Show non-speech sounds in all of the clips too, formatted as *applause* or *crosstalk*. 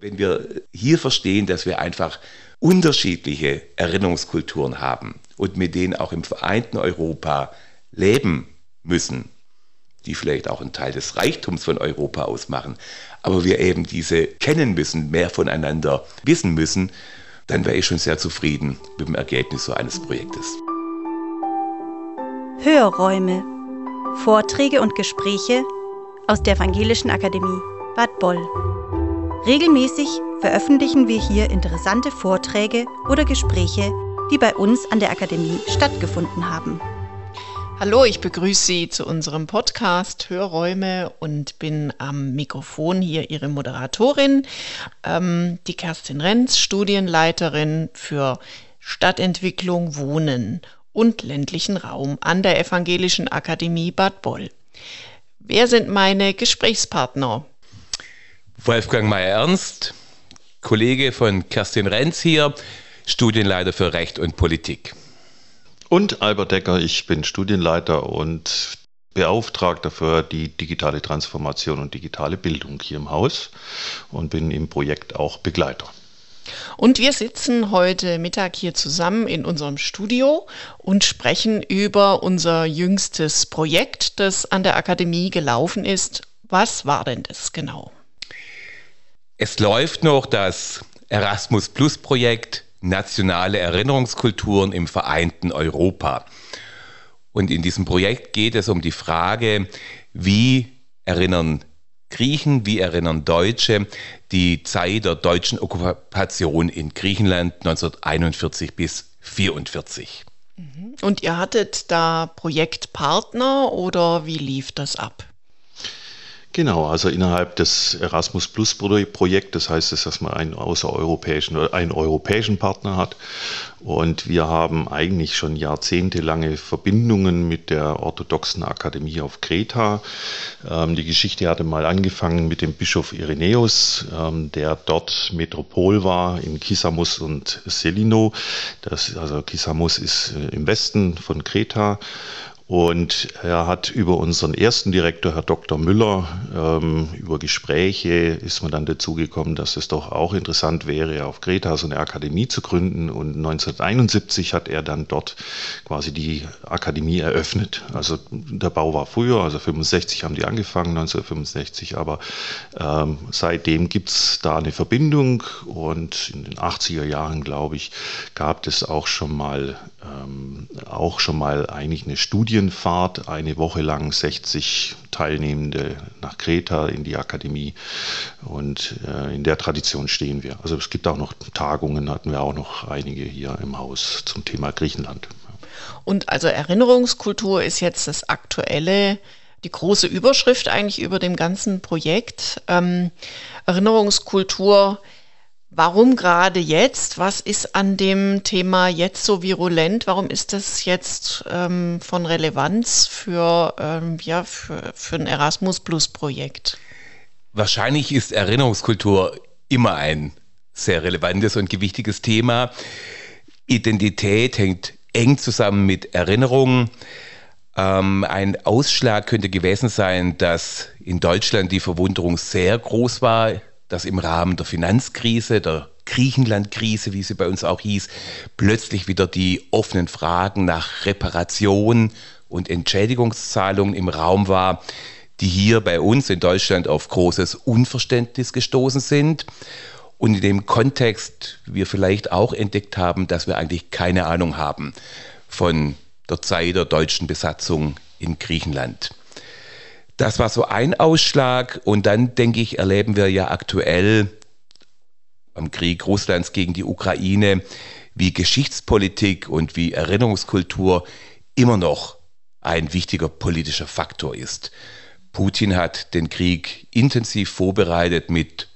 Wenn wir hier verstehen, dass wir einfach unterschiedliche Erinnerungskulturen haben und mit denen auch im vereinten Europa leben müssen, die vielleicht auch einen Teil des Reichtums von Europa ausmachen, aber wir eben diese kennen müssen, mehr voneinander wissen müssen, dann wäre ich schon sehr zufrieden mit dem Ergebnis so eines Projektes. Hörräume. Vorträge und Gespräche aus der Evangelischen Akademie Bad Boll. Regelmäßig veröffentlichen wir hier interessante Vorträge oder Gespräche, die bei uns an der Akademie stattgefunden haben. Hallo, ich begrüße Sie zu unserem Podcast Hörräume und bin am Mikrofon hier Ihre Moderatorin, ähm, die Kerstin Renz, Studienleiterin für Stadtentwicklung, Wohnen und ländlichen Raum an der Evangelischen Akademie Bad Boll. Wer sind meine Gesprächspartner? Wolfgang Meyer-Ernst, Kollege von Kerstin Renz hier, Studienleiter für Recht und Politik. Und Albert Decker, ich bin Studienleiter und Beauftragter für die digitale Transformation und digitale Bildung hier im Haus und bin im Projekt auch Begleiter. Und wir sitzen heute Mittag hier zusammen in unserem Studio und sprechen über unser jüngstes Projekt, das an der Akademie gelaufen ist. Was war denn das genau? Es läuft noch das Erasmus Plus Projekt nationale Erinnerungskulturen im vereinten Europa. Und in diesem Projekt geht es um die Frage, wie erinnern Griechen, wie erinnern Deutsche die Zeit der deutschen Okkupation in Griechenland 1941 bis 1944. Mhm. Und ihr hattet da Projektpartner oder wie lief das ab? Genau, also innerhalb des Erasmus Plus Projektes heißt es, dass man einen außereuropäischen oder einen europäischen Partner hat. Und wir haben eigentlich schon jahrzehntelange Verbindungen mit der orthodoxen Akademie auf Kreta. Ähm, die Geschichte hatte mal angefangen mit dem Bischof Irenäus, ähm, der dort Metropol war in Kissamos und Selino. Das, also Kissamos ist äh, im Westen von Kreta. Und er hat über unseren ersten Direktor, Herr Dr. Müller, ähm, über Gespräche ist man dann dazu gekommen, dass es doch auch interessant wäre, auf Kreta so eine Akademie zu gründen. Und 1971 hat er dann dort quasi die Akademie eröffnet. Also der Bau war früher, also 65 haben die angefangen, 1965, aber ähm, seitdem gibt's da eine Verbindung und in den 80er Jahren, glaube ich, gab es auch schon mal ähm, auch schon mal eigentlich eine Studie Studienfahrt, eine Woche lang 60 Teilnehmende nach Kreta in die Akademie und äh, in der Tradition stehen wir. Also es gibt auch noch Tagungen, hatten wir auch noch einige hier im Haus zum Thema Griechenland. Und also Erinnerungskultur ist jetzt das aktuelle die große Überschrift eigentlich über dem ganzen Projekt. Ähm, Erinnerungskultur Warum gerade jetzt? Was ist an dem Thema jetzt so virulent? Warum ist das jetzt ähm, von Relevanz für, ähm, ja, für, für ein Erasmus Plus Projekt? Wahrscheinlich ist Erinnerungskultur immer ein sehr relevantes und gewichtiges Thema. Identität hängt eng zusammen mit Erinnerungen. Ähm, ein Ausschlag könnte gewesen sein, dass in Deutschland die Verwunderung sehr groß war dass im Rahmen der Finanzkrise, der Griechenland-Krise, wie sie bei uns auch hieß, plötzlich wieder die offenen Fragen nach Reparation und Entschädigungszahlungen im Raum war, die hier bei uns in Deutschland auf großes Unverständnis gestoßen sind. Und in dem Kontext wir vielleicht auch entdeckt haben, dass wir eigentlich keine Ahnung haben von der Zeit der deutschen Besatzung in Griechenland. Das war so ein Ausschlag. Und dann, denke ich, erleben wir ja aktuell am Krieg Russlands gegen die Ukraine, wie Geschichtspolitik und wie Erinnerungskultur immer noch ein wichtiger politischer Faktor ist. Putin hat den Krieg intensiv vorbereitet mit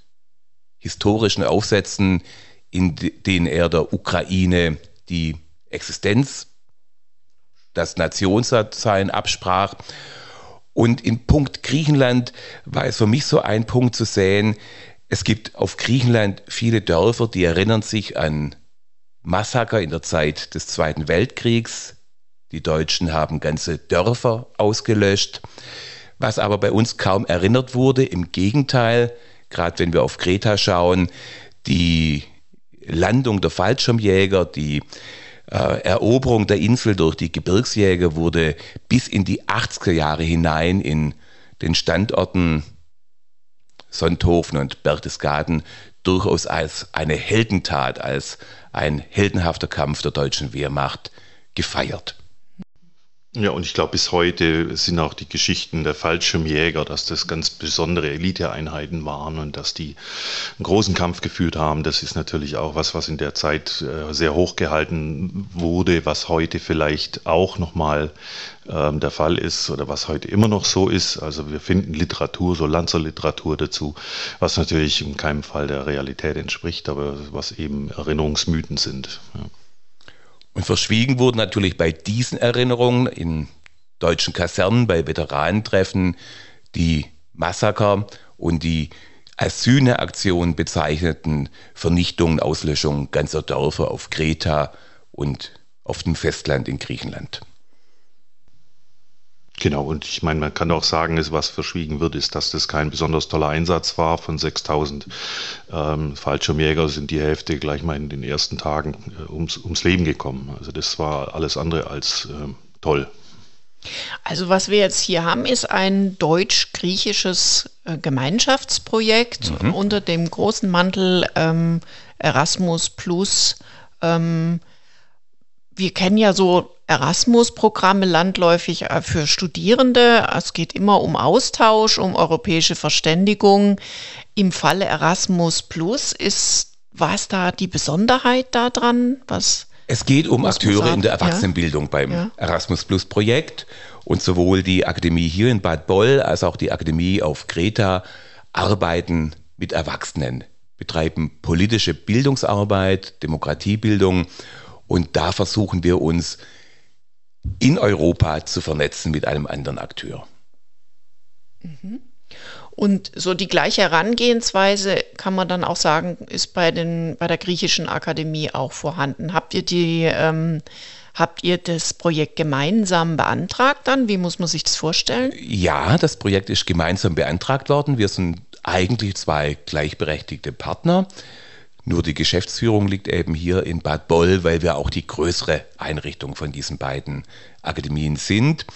historischen Aufsätzen, in denen er der Ukraine die Existenz, das Nationssein absprach und in Punkt Griechenland war es für mich so ein Punkt zu sehen, es gibt auf Griechenland viele Dörfer, die erinnern sich an Massaker in der Zeit des Zweiten Weltkriegs. Die Deutschen haben ganze Dörfer ausgelöscht. Was aber bei uns kaum erinnert wurde, im Gegenteil, gerade wenn wir auf Kreta schauen, die Landung der Fallschirmjäger, die äh, Eroberung der Insel durch die Gebirgsjäger wurde bis in die 80er Jahre hinein in den Standorten Sonthofen und Berchtesgaden durchaus als eine Heldentat, als ein heldenhafter Kampf der deutschen Wehrmacht gefeiert. Ja, und ich glaube, bis heute sind auch die Geschichten der Fallschirmjäger, dass das ganz besondere Eliteeinheiten waren und dass die einen großen Kampf geführt haben. Das ist natürlich auch was, was in der Zeit äh, sehr hoch gehalten wurde, was heute vielleicht auch nochmal ähm, der Fall ist oder was heute immer noch so ist. Also wir finden Literatur, so Lanzerliteratur dazu, was natürlich in keinem Fall der Realität entspricht, aber was eben Erinnerungsmythen sind. Ja. Und verschwiegen wurden natürlich bei diesen Erinnerungen in deutschen Kasernen, bei Veteranentreffen die Massaker und die als Sühneaktion bezeichneten Vernichtungen, Auslöschungen ganzer Dörfer auf Kreta und auf dem Festland in Griechenland. Genau, und ich meine, man kann auch sagen, was verschwiegen wird, ist, dass das kein besonders toller Einsatz war. Von 6000 ähm, Fallschirmjäger sind die Hälfte gleich mal in den ersten Tagen äh, ums, ums Leben gekommen. Also das war alles andere als ähm, toll. Also was wir jetzt hier haben, ist ein deutsch-griechisches äh, Gemeinschaftsprojekt mhm. unter dem großen Mantel ähm, Erasmus Plus. Ähm, wir kennen ja so Erasmus-Programme landläufig äh, für Studierende. Es geht immer um Austausch, um europäische Verständigung. Im Falle Erasmus Plus ist, was da die Besonderheit daran? Was es geht um Akteure in der Erwachsenenbildung ja. beim ja. Erasmus Plus Projekt und sowohl die Akademie hier in Bad Boll als auch die Akademie auf Kreta arbeiten mit Erwachsenen, betreiben politische Bildungsarbeit, Demokratiebildung und da versuchen wir uns in Europa zu vernetzen mit einem anderen Akteur. Mhm. Und so die gleiche Herangehensweise kann man dann auch sagen, ist bei, den, bei der griechischen Akademie auch vorhanden. Habt ihr die, ähm, habt ihr das Projekt gemeinsam beantragt dann? Wie muss man sich das vorstellen? Ja, das Projekt ist gemeinsam beantragt worden. Wir sind eigentlich zwei gleichberechtigte Partner. Nur die Geschäftsführung liegt eben hier in Bad Boll, weil wir auch die größere Einrichtung von diesen beiden Akademien sind.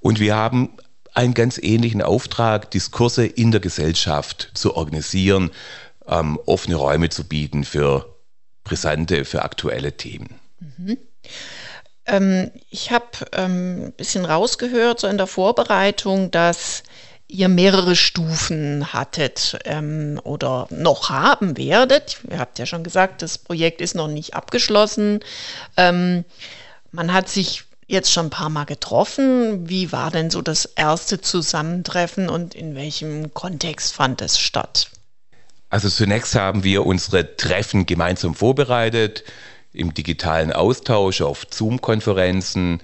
Und wir haben einen ganz ähnlichen Auftrag, Diskurse in der Gesellschaft zu organisieren, ähm, offene Räume zu bieten für brisante, für aktuelle Themen. Mhm. Ähm, ich habe ähm, ein bisschen rausgehört, so in der Vorbereitung, dass ihr mehrere Stufen hattet ähm, oder noch haben werdet. Ihr habt ja schon gesagt, das Projekt ist noch nicht abgeschlossen. Ähm, man hat sich jetzt schon ein paar Mal getroffen. Wie war denn so das erste Zusammentreffen und in welchem Kontext fand es statt? Also zunächst haben wir unsere Treffen gemeinsam vorbereitet, im digitalen Austausch auf Zoom-Konferenzen.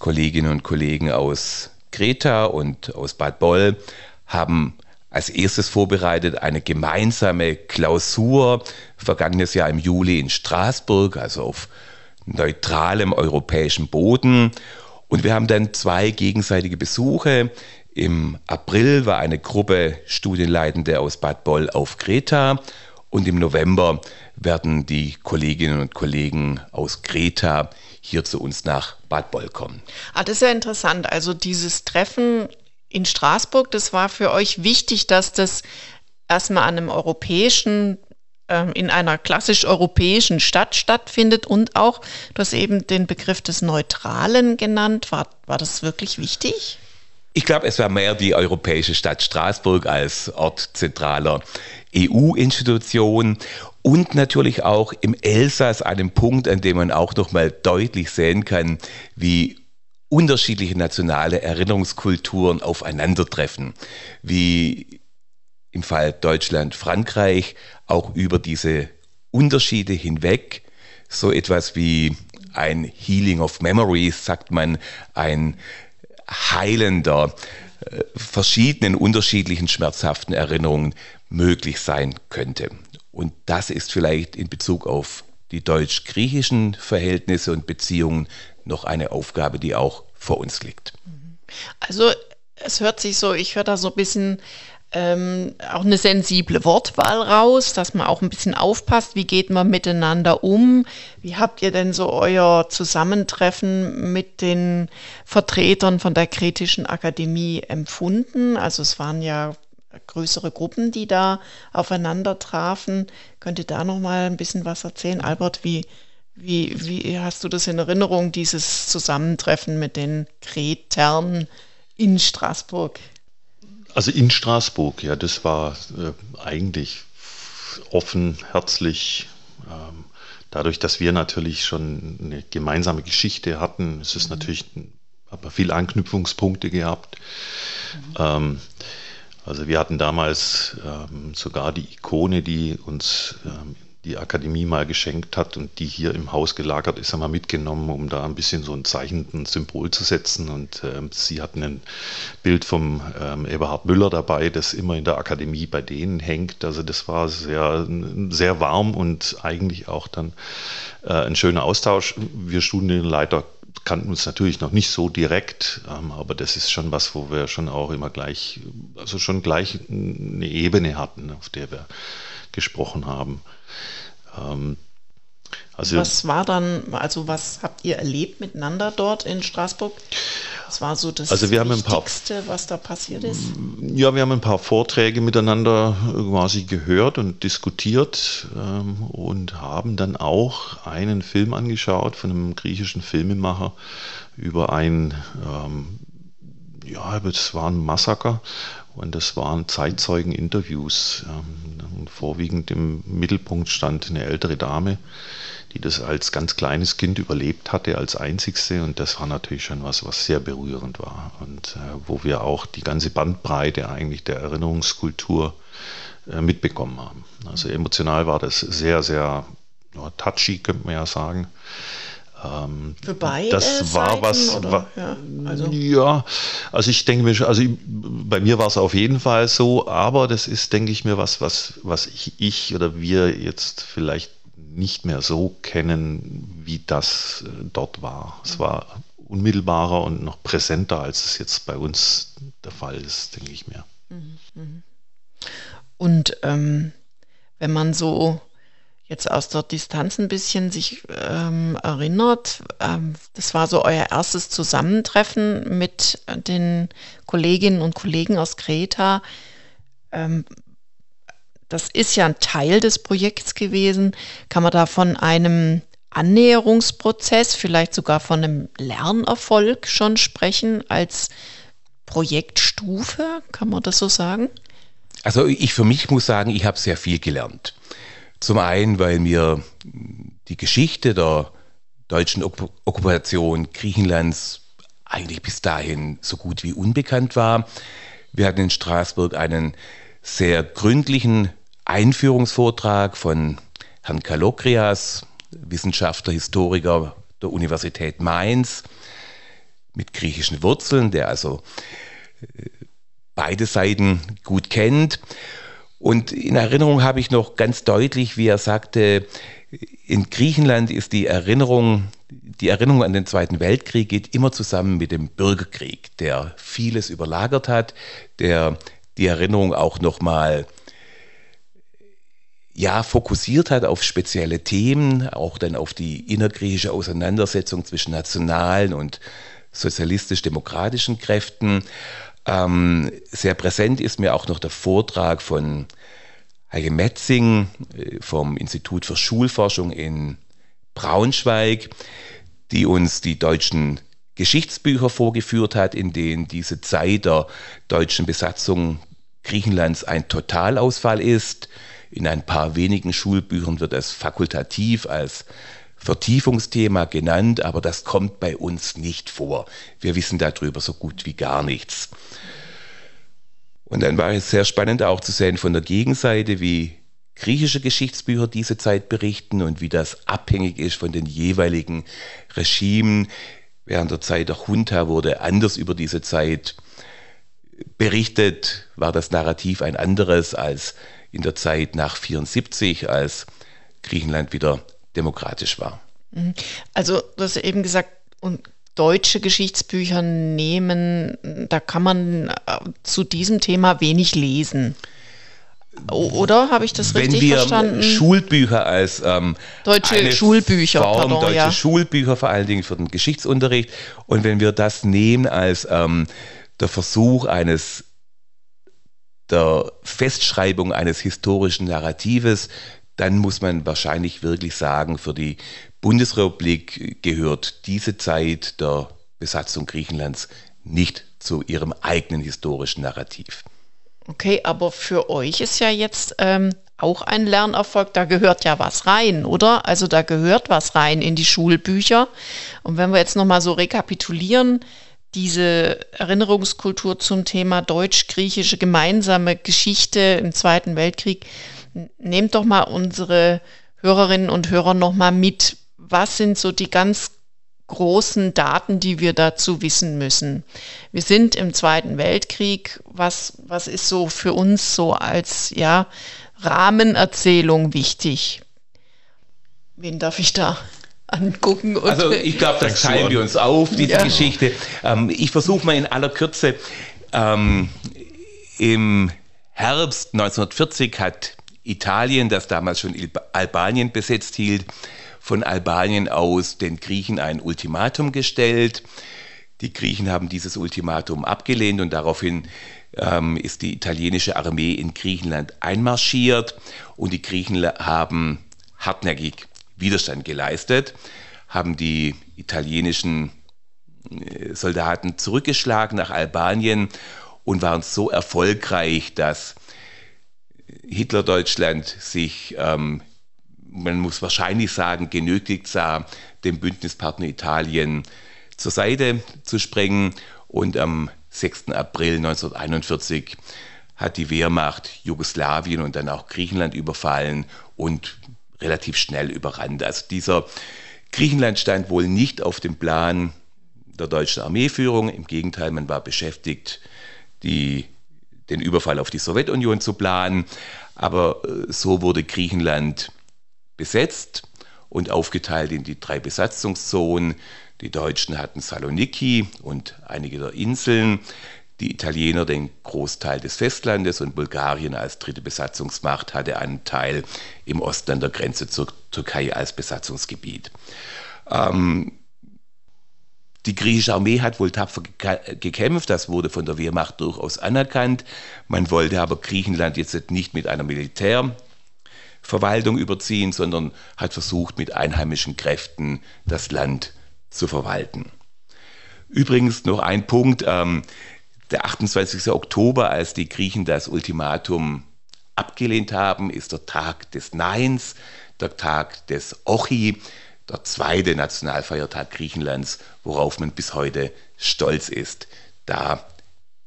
Kolleginnen und Kollegen aus Greta und aus Bad Boll haben als erstes vorbereitet eine gemeinsame Klausur vergangenes Jahr im Juli in Straßburg, also auf neutralem europäischen Boden. Und wir haben dann zwei gegenseitige Besuche. Im April war eine Gruppe Studienleitende aus Bad Boll auf Kreta und im November werden die Kolleginnen und Kollegen aus Kreta hier zu uns nach Bad Boll kommen. Ah, das ist ja interessant. Also dieses Treffen in Straßburg, das war für euch wichtig, dass das erstmal an einem europäischen ähm, in einer klassisch europäischen Stadt stattfindet und auch, du hast eben den Begriff des Neutralen genannt. War, war das wirklich wichtig? Ich glaube, es war mehr die europäische Stadt Straßburg als Ort zentraler EU-Institution und natürlich auch im Elsass einem Punkt, an dem man auch noch mal deutlich sehen kann, wie unterschiedliche nationale Erinnerungskulturen aufeinandertreffen, wie im Fall Deutschland, Frankreich auch über diese Unterschiede hinweg so etwas wie ein Healing of Memories, sagt man, ein heilender äh, verschiedenen unterschiedlichen schmerzhaften Erinnerungen möglich sein könnte. Und das ist vielleicht in Bezug auf die deutsch-griechischen Verhältnisse und Beziehungen noch eine Aufgabe, die auch vor uns liegt. Also es hört sich so, ich höre da so ein bisschen ähm, auch eine sensible Wortwahl raus, dass man auch ein bisschen aufpasst, wie geht man miteinander um. Wie habt ihr denn so euer Zusammentreffen mit den Vertretern von der Kritischen Akademie empfunden? Also es waren ja größere Gruppen, die da aufeinander trafen. Könnt ihr da noch mal ein bisschen was erzählen, Albert? Wie, wie, wie hast du das in Erinnerung, dieses Zusammentreffen mit den Kretern in Straßburg? Also in Straßburg, ja, das war äh, eigentlich offen, herzlich. Ähm, dadurch, dass wir natürlich schon eine gemeinsame Geschichte hatten, es ist mhm. natürlich aber viele Anknüpfungspunkte gehabt. Mhm. Ähm, also wir hatten damals ähm, sogar die Ikone, die uns ähm, die Akademie mal geschenkt hat und die hier im Haus gelagert ist, haben wir mitgenommen, um da ein bisschen so ein Zeichen, ein Symbol zu setzen. Und ähm, sie hatten ein Bild vom ähm, Eberhard Müller dabei, das immer in der Akademie bei denen hängt. Also das war sehr, sehr warm und eigentlich auch dann äh, ein schöner Austausch. Wir Studienleiter kannten uns natürlich noch nicht so direkt, ähm, aber das ist schon was, wo wir schon auch immer gleich, also schon gleich eine Ebene hatten, auf der wir gesprochen haben. Ähm, also, was war dann, also was habt ihr erlebt miteinander dort in Straßburg? Was war so das also wir haben ein paar, was da passiert ist? Ja, wir haben ein paar Vorträge miteinander quasi gehört und diskutiert ähm, und haben dann auch einen Film angeschaut von einem griechischen Filmemacher über ein, ähm, ja, das war ein Massaker und das waren Zeitzeugeninterviews. Ähm, vorwiegend im Mittelpunkt stand eine ältere Dame, die das als ganz kleines Kind überlebt hatte, als einzigste. Und das war natürlich schon was, was sehr berührend war. Und äh, wo wir auch die ganze Bandbreite eigentlich der Erinnerungskultur äh, mitbekommen haben. Also emotional war das sehr, sehr ja, touchy, könnte man ja sagen. Ähm, Für beide das war Seiten, was. War, ja, also. ja, also ich denke mir, also bei mir war es auf jeden Fall so, aber das ist, denke ich mir, was, was, was ich, ich oder wir jetzt vielleicht nicht mehr so kennen, wie das äh, dort war. Es war unmittelbarer und noch präsenter, als es jetzt bei uns der Fall ist, denke ich mir. Mhm, mhm. Und ähm, wenn man so jetzt aus der Distanz ein bisschen sich ähm, erinnert, ähm, das war so euer erstes Zusammentreffen mit den Kolleginnen und Kollegen aus Kreta. Das ist ja ein Teil des Projekts gewesen. Kann man da von einem Annäherungsprozess, vielleicht sogar von einem Lernerfolg schon sprechen als Projektstufe? Kann man das so sagen? Also ich für mich muss sagen, ich habe sehr viel gelernt. Zum einen, weil mir die Geschichte der deutschen Okkupation Griechenlands eigentlich bis dahin so gut wie unbekannt war. Wir hatten in Straßburg einen sehr gründlichen Einführungsvortrag von Herrn Kalokrias, Wissenschaftler, Historiker der Universität Mainz mit griechischen Wurzeln, der also äh, beide Seiten gut kennt. Und in Erinnerung habe ich noch ganz deutlich, wie er sagte, in Griechenland ist die Erinnerung, die Erinnerung an den Zweiten Weltkrieg geht immer zusammen mit dem Bürgerkrieg, der vieles überlagert hat, der die Erinnerung auch nochmal ja, fokussiert hat auf spezielle Themen, auch dann auf die innergriechische Auseinandersetzung zwischen nationalen und sozialistisch-demokratischen Kräften. Ähm, sehr präsent ist mir auch noch der Vortrag von Heike Metzing äh, vom Institut für Schulforschung in Braunschweig, die uns die deutschen Geschichtsbücher vorgeführt hat, in denen diese Zeit der deutschen Besatzung Griechenlands ein Totalausfall ist. In ein paar wenigen Schulbüchern wird es fakultativ als Vertiefungsthema genannt, aber das kommt bei uns nicht vor. Wir wissen darüber so gut wie gar nichts. Und dann war es sehr spannend auch zu sehen von der Gegenseite, wie griechische Geschichtsbücher diese Zeit berichten und wie das abhängig ist von den jeweiligen Regimen. Während der Zeit der Junta wurde anders über diese Zeit berichtet, war das Narrativ ein anderes als in der Zeit nach 74, als Griechenland wieder demokratisch war. Mhm. Also, du hast ja eben gesagt, und deutsche Geschichtsbücher nehmen, da kann man äh, zu diesem Thema wenig lesen. Oder habe ich das Wenn richtig wir verstanden? Schulbücher als ähm, Deutsche Schulbücher, Form, pardon, deutsche ja. Schulbücher vor allen Dingen für den Geschichtsunterricht und wenn wir das nehmen als ähm, der Versuch eines der Festschreibung eines historischen Narratives, dann muss man wahrscheinlich wirklich sagen, für die Bundesrepublik gehört diese Zeit der Besatzung Griechenlands nicht zu ihrem eigenen historischen Narrativ. Okay, aber für euch ist ja jetzt ähm, auch ein Lernerfolg, da gehört ja was rein, oder? Also da gehört was rein in die Schulbücher. Und wenn wir jetzt nochmal so rekapitulieren, diese Erinnerungskultur zum Thema deutsch-griechische gemeinsame Geschichte im Zweiten Weltkrieg, nehmt doch mal unsere Hörerinnen und Hörer nochmal mit. Was sind so die ganz großen Daten, die wir dazu wissen müssen. Wir sind im Zweiten Weltkrieg. Was, was ist so für uns so als ja, Rahmenerzählung wichtig? Wen darf ich da angucken? Und Also ich glaube, das teilen wir uns auf, diese Ja. Geschichte. Ähm, ich versuche mal in aller Kürze. Ähm, Im Herbst 1940 hat Italien, das damals schon Albanien besetzt hielt, von Albanien aus den Griechen ein Ultimatum gestellt. Die Griechen haben dieses Ultimatum abgelehnt und daraufhin ähm, ist die italienische Armee in Griechenland einmarschiert und die Griechen haben hartnäckig Widerstand geleistet, haben die italienischen äh, Soldaten zurückgeschlagen nach Albanien und waren so erfolgreich, dass Hitler-Deutschland sich, ähm, man muss wahrscheinlich sagen, genötigt sah, dem Bündnispartner Italien zur Seite zu sprengen. Und am 6. April 1941 hat die Wehrmacht Jugoslawien und dann auch Griechenland überfallen und relativ schnell überrannt. Also dieser Griechenland stand wohl nicht auf dem Plan der deutschen Armeeführung. Im Gegenteil, man war beschäftigt, die, den Überfall auf die Sowjetunion zu planen. Aber äh, so wurde Griechenland besetzt und aufgeteilt in die drei Besatzungszonen. Die Deutschen hatten Saloniki und einige der Inseln, die Italiener den Großteil des Festlandes und Bulgarien als dritte Besatzungsmacht hatte einen Teil im Osten an der Grenze zur Türkei als Besatzungsgebiet. Ähm, die griechische Armee hat wohl tapfer gekämpft, das wurde von der Wehrmacht durchaus anerkannt. Man wollte aber Griechenland jetzt nicht mit einer Militärverwaltung überziehen, sondern hat versucht, mit einheimischen Kräften das Land zu verwalten. Übrigens noch ein Punkt, ähm, der 28. Oktober, als die Griechen das Ultimatum abgelehnt haben, ist der Tag des Neins, der Tag des Ochi, der zweite Nationalfeiertag Griechenlands, worauf man bis heute stolz ist, da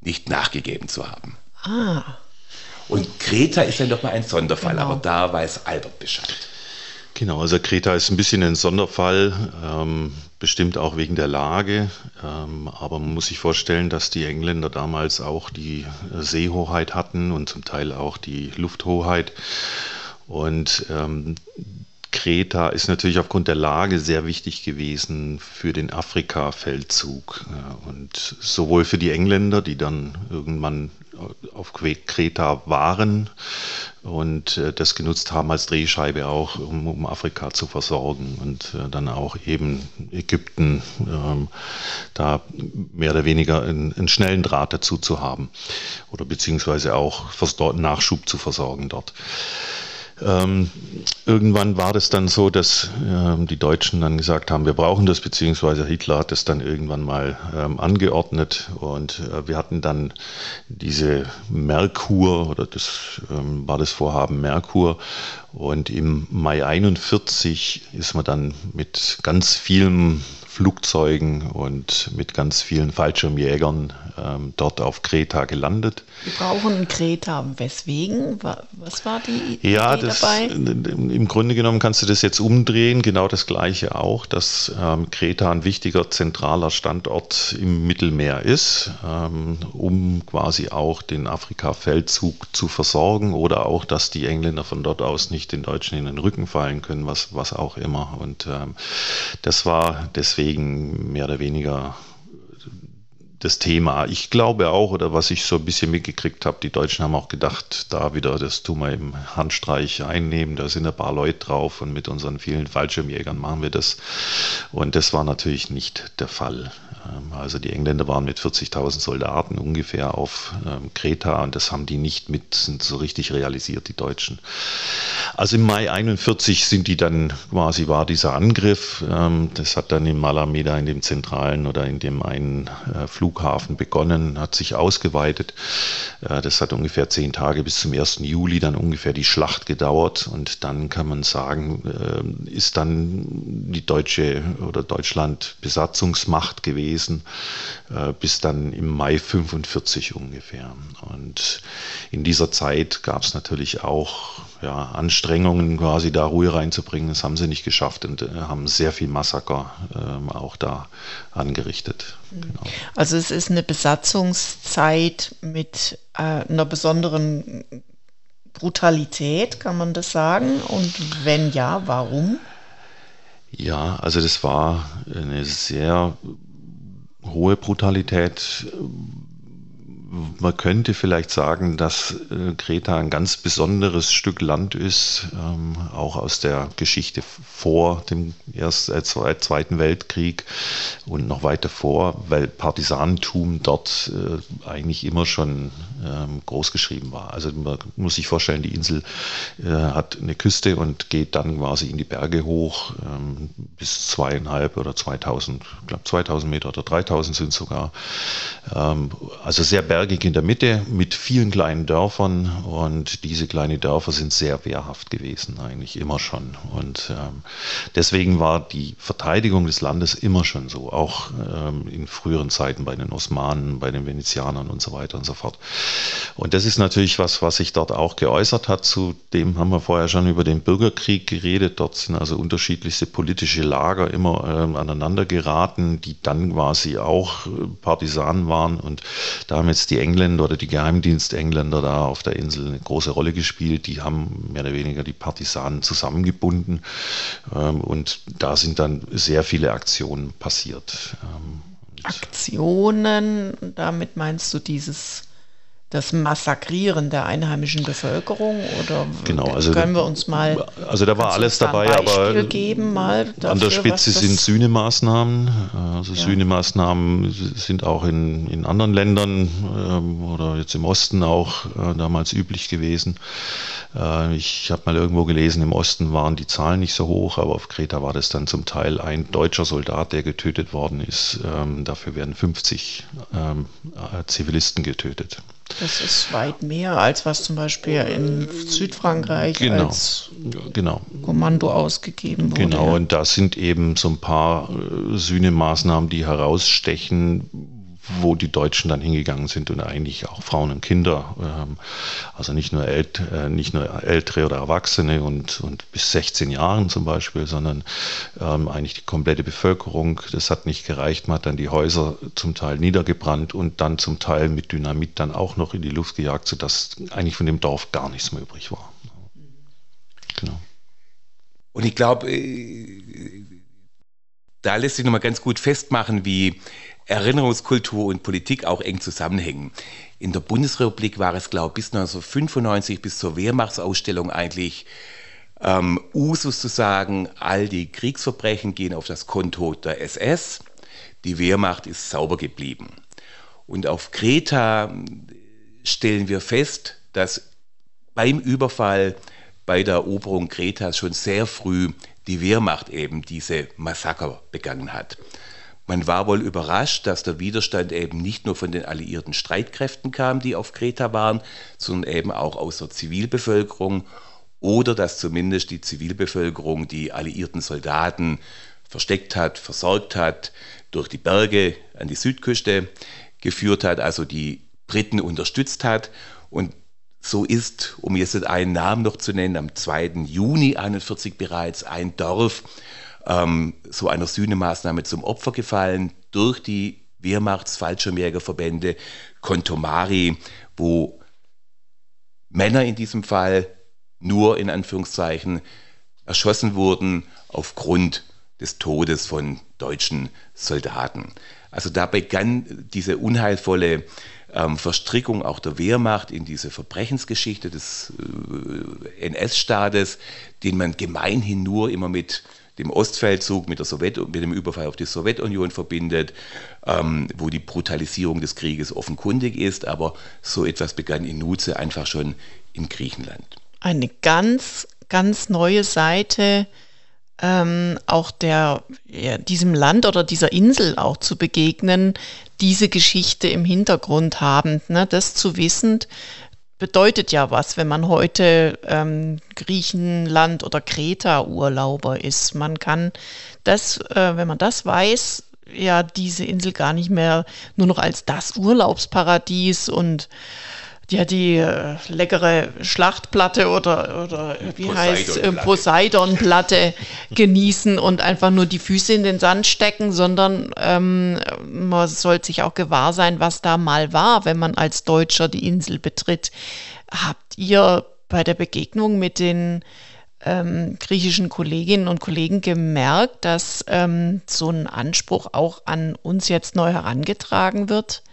nicht nachgegeben zu haben. ah, Und Kreta ist ja nochmal ein Sonderfall, Genau. aber da weiß Albert Bescheid. Genau, also Kreta ist ein bisschen ein Sonderfall, ähm, bestimmt auch wegen der Lage. Ähm, aber man muss sich vorstellen, dass die Engländer damals auch die äh, Seehoheit hatten und zum Teil auch die Lufthoheit. Und ähm, Kreta ist natürlich aufgrund der Lage sehr wichtig gewesen für den Afrika-Feldzug. Äh, Und sowohl für die Engländer, die dann irgendwann auf Kreta waren und äh, das genutzt haben als Drehscheibe auch, um, um Afrika zu versorgen und äh, dann auch eben Ägypten ähm, da mehr oder weniger einen, einen schnellen Draht dazu zu haben oder beziehungsweise auch Nachschub zu versorgen dort. Ähm, irgendwann war das dann so, dass ähm, die Deutschen dann gesagt haben, wir brauchen das, beziehungsweise Hitler hat das dann irgendwann mal ähm, angeordnet und äh, wir hatten dann diese Merkur oder das ähm, war das Vorhaben Merkur und im Mai 41 ist man dann mit ganz vielen Flugzeugen und mit ganz vielen Fallschirmjägern ähm, dort auf Kreta gelandet. wir brauchen Kreta. Weswegen? Wa- Was war die Ja, Idee das, dabei? im Grunde genommen kannst du das jetzt umdrehen, genau das gleiche auch, dass ähm, Kreta ein wichtiger zentraler Standort im Mittelmeer ist, ähm, um quasi auch den Afrika-Feldzug zu versorgen oder auch, dass die Engländer von dort aus nicht den Deutschen in den Rücken fallen können, was, was auch immer. Und ähm, das war deswegen Verträgen mehr oder weniger das Thema. Ich glaube auch, oder was ich so ein bisschen mitgekriegt habe, die Deutschen haben auch gedacht, da wieder, das tun wir im Handstreich einnehmen, da sind ein paar Leute drauf und mit unseren vielen Fallschirmjägern machen wir das. Und das war natürlich nicht der Fall. Ähm, also die Engländer waren mit 40.000 Soldaten ungefähr auf ähm, Kreta und das haben die nicht mit so richtig realisiert, die Deutschen. Also im Mai 41 sind die dann quasi war dieser Angriff. Ähm, das hat dann in Malameda in dem zentralen oder in dem einen äh, Flughafen begonnen, hat sich ausgeweitet. Äh, das hat ungefähr zehn Tage bis zum 1. Juli dann ungefähr die Schlacht gedauert und dann kann man sagen, ist dann die deutsche oder Deutschland Besatzungsmacht gewesen bis dann im Mai 45 ungefähr. Und in dieser Zeit gab es natürlich auch ja, Anstrengungen, quasi da Ruhe reinzubringen. Das haben sie nicht geschafft und äh, haben sehr viel Massaker äh, auch da angerichtet. Mhm. Genau. Also es ist eine Besatzungszeit mit äh, einer besonderen Brutalität, kann man das sagen? Und wenn ja, warum? Ja, also das war eine sehr hohe Brutalität. Man könnte vielleicht sagen, dass äh, Kreta ein ganz besonderes Stück Land ist, ähm, auch aus der Geschichte vor dem Ersten, äh, Zweiten Weltkrieg und noch weiter vor, weil Partisanentum dort äh, eigentlich immer schon ähm, groß geschrieben war. Also man muss sich vorstellen, die Insel äh, hat eine Küste und geht dann quasi in die Berge hoch ähm, bis zweieinhalb oder 2000, ich glaube 2000 Meter oder 3000 sind sogar. Ähm, also sehr bergig bergig in der Mitte mit vielen kleinen Dörfern und diese kleinen Dörfer sind sehr wehrhaft gewesen, eigentlich immer schon. Und ähm, deswegen war die Verteidigung des Landes immer schon so, auch ähm, in früheren Zeiten bei den Osmanen, bei den Venezianern und so weiter und so fort. Und das ist natürlich was, was sich dort auch geäußert hat. Zudem haben wir vorher schon über den Bürgerkrieg geredet. Dort sind also unterschiedlichste politische Lager immer ähm, aneinander geraten, die dann quasi auch äh, Partisanen waren. Und da haben jetzt die Engländer oder die Geheimdienstengländer da auf der Insel eine große Rolle gespielt. Die haben mehr oder weniger die Partisanen zusammengebunden ähm, und da sind dann sehr viele Aktionen passiert. Ähm, Aktionen, damit meinst du dieses das Massakrieren der einheimischen Bevölkerung oder genau, also können wir uns mal also da war alles dabei, aber geben dafür, an der Spitze sind Sühnemaßnahmen. Also ja. Sühnemaßnahmen sind auch in, in anderen Ländern ähm, oder jetzt im Osten auch äh, damals üblich gewesen. Äh, ich habe mal irgendwo gelesen, im Osten waren die Zahlen nicht so hoch, aber auf Kreta war das dann zum Teil ein deutscher Soldat, der getötet worden ist. Ähm, dafür werden 50 ähm, äh, Zivilisten getötet. Das ist weit mehr, als was zum Beispiel in Südfrankreich genau, als genau. Kommando ausgegeben wurde. Genau, und das sind eben so ein paar äh, Sühnemaßnahmen, die herausstechen, wo die Deutschen dann hingegangen sind und eigentlich auch Frauen und Kinder, ähm, also nicht nur, ält, äh, nicht nur Ältere oder Erwachsene und, und bis 16 Jahren zum Beispiel, sondern ähm, eigentlich die komplette Bevölkerung. Das hat nicht gereicht. Man hat dann die Häuser zum Teil niedergebrannt und dann zum Teil mit Dynamit dann auch noch in die Luft gejagt, sodass eigentlich von dem Dorf gar nichts mehr übrig war. Genau. Und ich glaube, äh, da lässt sich nochmal ganz gut festmachen, wie Erinnerungskultur und Politik auch eng zusammenhängen. In der Bundesrepublik war es, glaube ich, bis 1995, bis zur Wehrmachtsausstellung eigentlich ähm, Usus zu sagen, all die Kriegsverbrechen gehen auf das Konto der SS, die Wehrmacht ist sauber geblieben. Und auf Kreta stellen wir fest, dass beim Überfall bei der Eroberung Kretas schon sehr früh die Wehrmacht eben diese Massaker begangen hat. Man war wohl überrascht, dass der Widerstand eben nicht nur von den alliierten Streitkräften kam, die auf Kreta waren, sondern eben auch aus der Zivilbevölkerung oder dass zumindest die Zivilbevölkerung die alliierten Soldaten versteckt hat, versorgt hat, durch die Berge an die Südküste geführt hat, also die Briten unterstützt hat. Und so ist, um jetzt einen Namen noch zu nennen, am 2. Juni 1941 bereits ein Dorf ähm, so einer Sühnemaßnahme zum Opfer gefallen durch die Wehrmachtsfallschirmjägerverbände Kontomari, wo Männer in diesem Fall nur in Anführungszeichen erschossen wurden aufgrund des Todes von deutschen Soldaten. Also da begann diese unheilvolle ähm, Verstrickung auch der Wehrmacht in diese Verbrechensgeschichte des äh, NS-Staates, den man gemeinhin nur immer mit dem Ostfeldzug, mit, der Sowjet, mit dem Überfall auf die Sowjetunion verbindet, ähm, wo die Brutalisierung des Krieges offenkundig ist. Aber so etwas begann in Nuze einfach schon in Griechenland. Eine ganz, ganz neue Seite ähm, auch der, ja, diesem Land oder dieser Insel auch zu begegnen, diese Geschichte im Hintergrund habend. Ne? Das zu wissen, bedeutet ja was, wenn man heute ähm, Griechenland oder Kreta Urlauber ist. Man kann das, äh, wenn man das weiß, ja diese Insel gar nicht mehr nur noch als das Urlaubsparadies und ja die äh, leckere Schlachtplatte oder, oder wie Poseidon heißt äh, Poseidon-Platte *laughs* genießen und einfach nur die Füße in den Sand stecken, sondern ähm, man sollte sich auch gewahr sein, was da mal war, wenn man als Deutscher die Insel betritt. Habt ihr bei der Begegnung mit den ähm, griechischen Kolleginnen und Kollegen gemerkt, dass ähm, so ein Anspruch auch an uns jetzt neu herangetragen wird?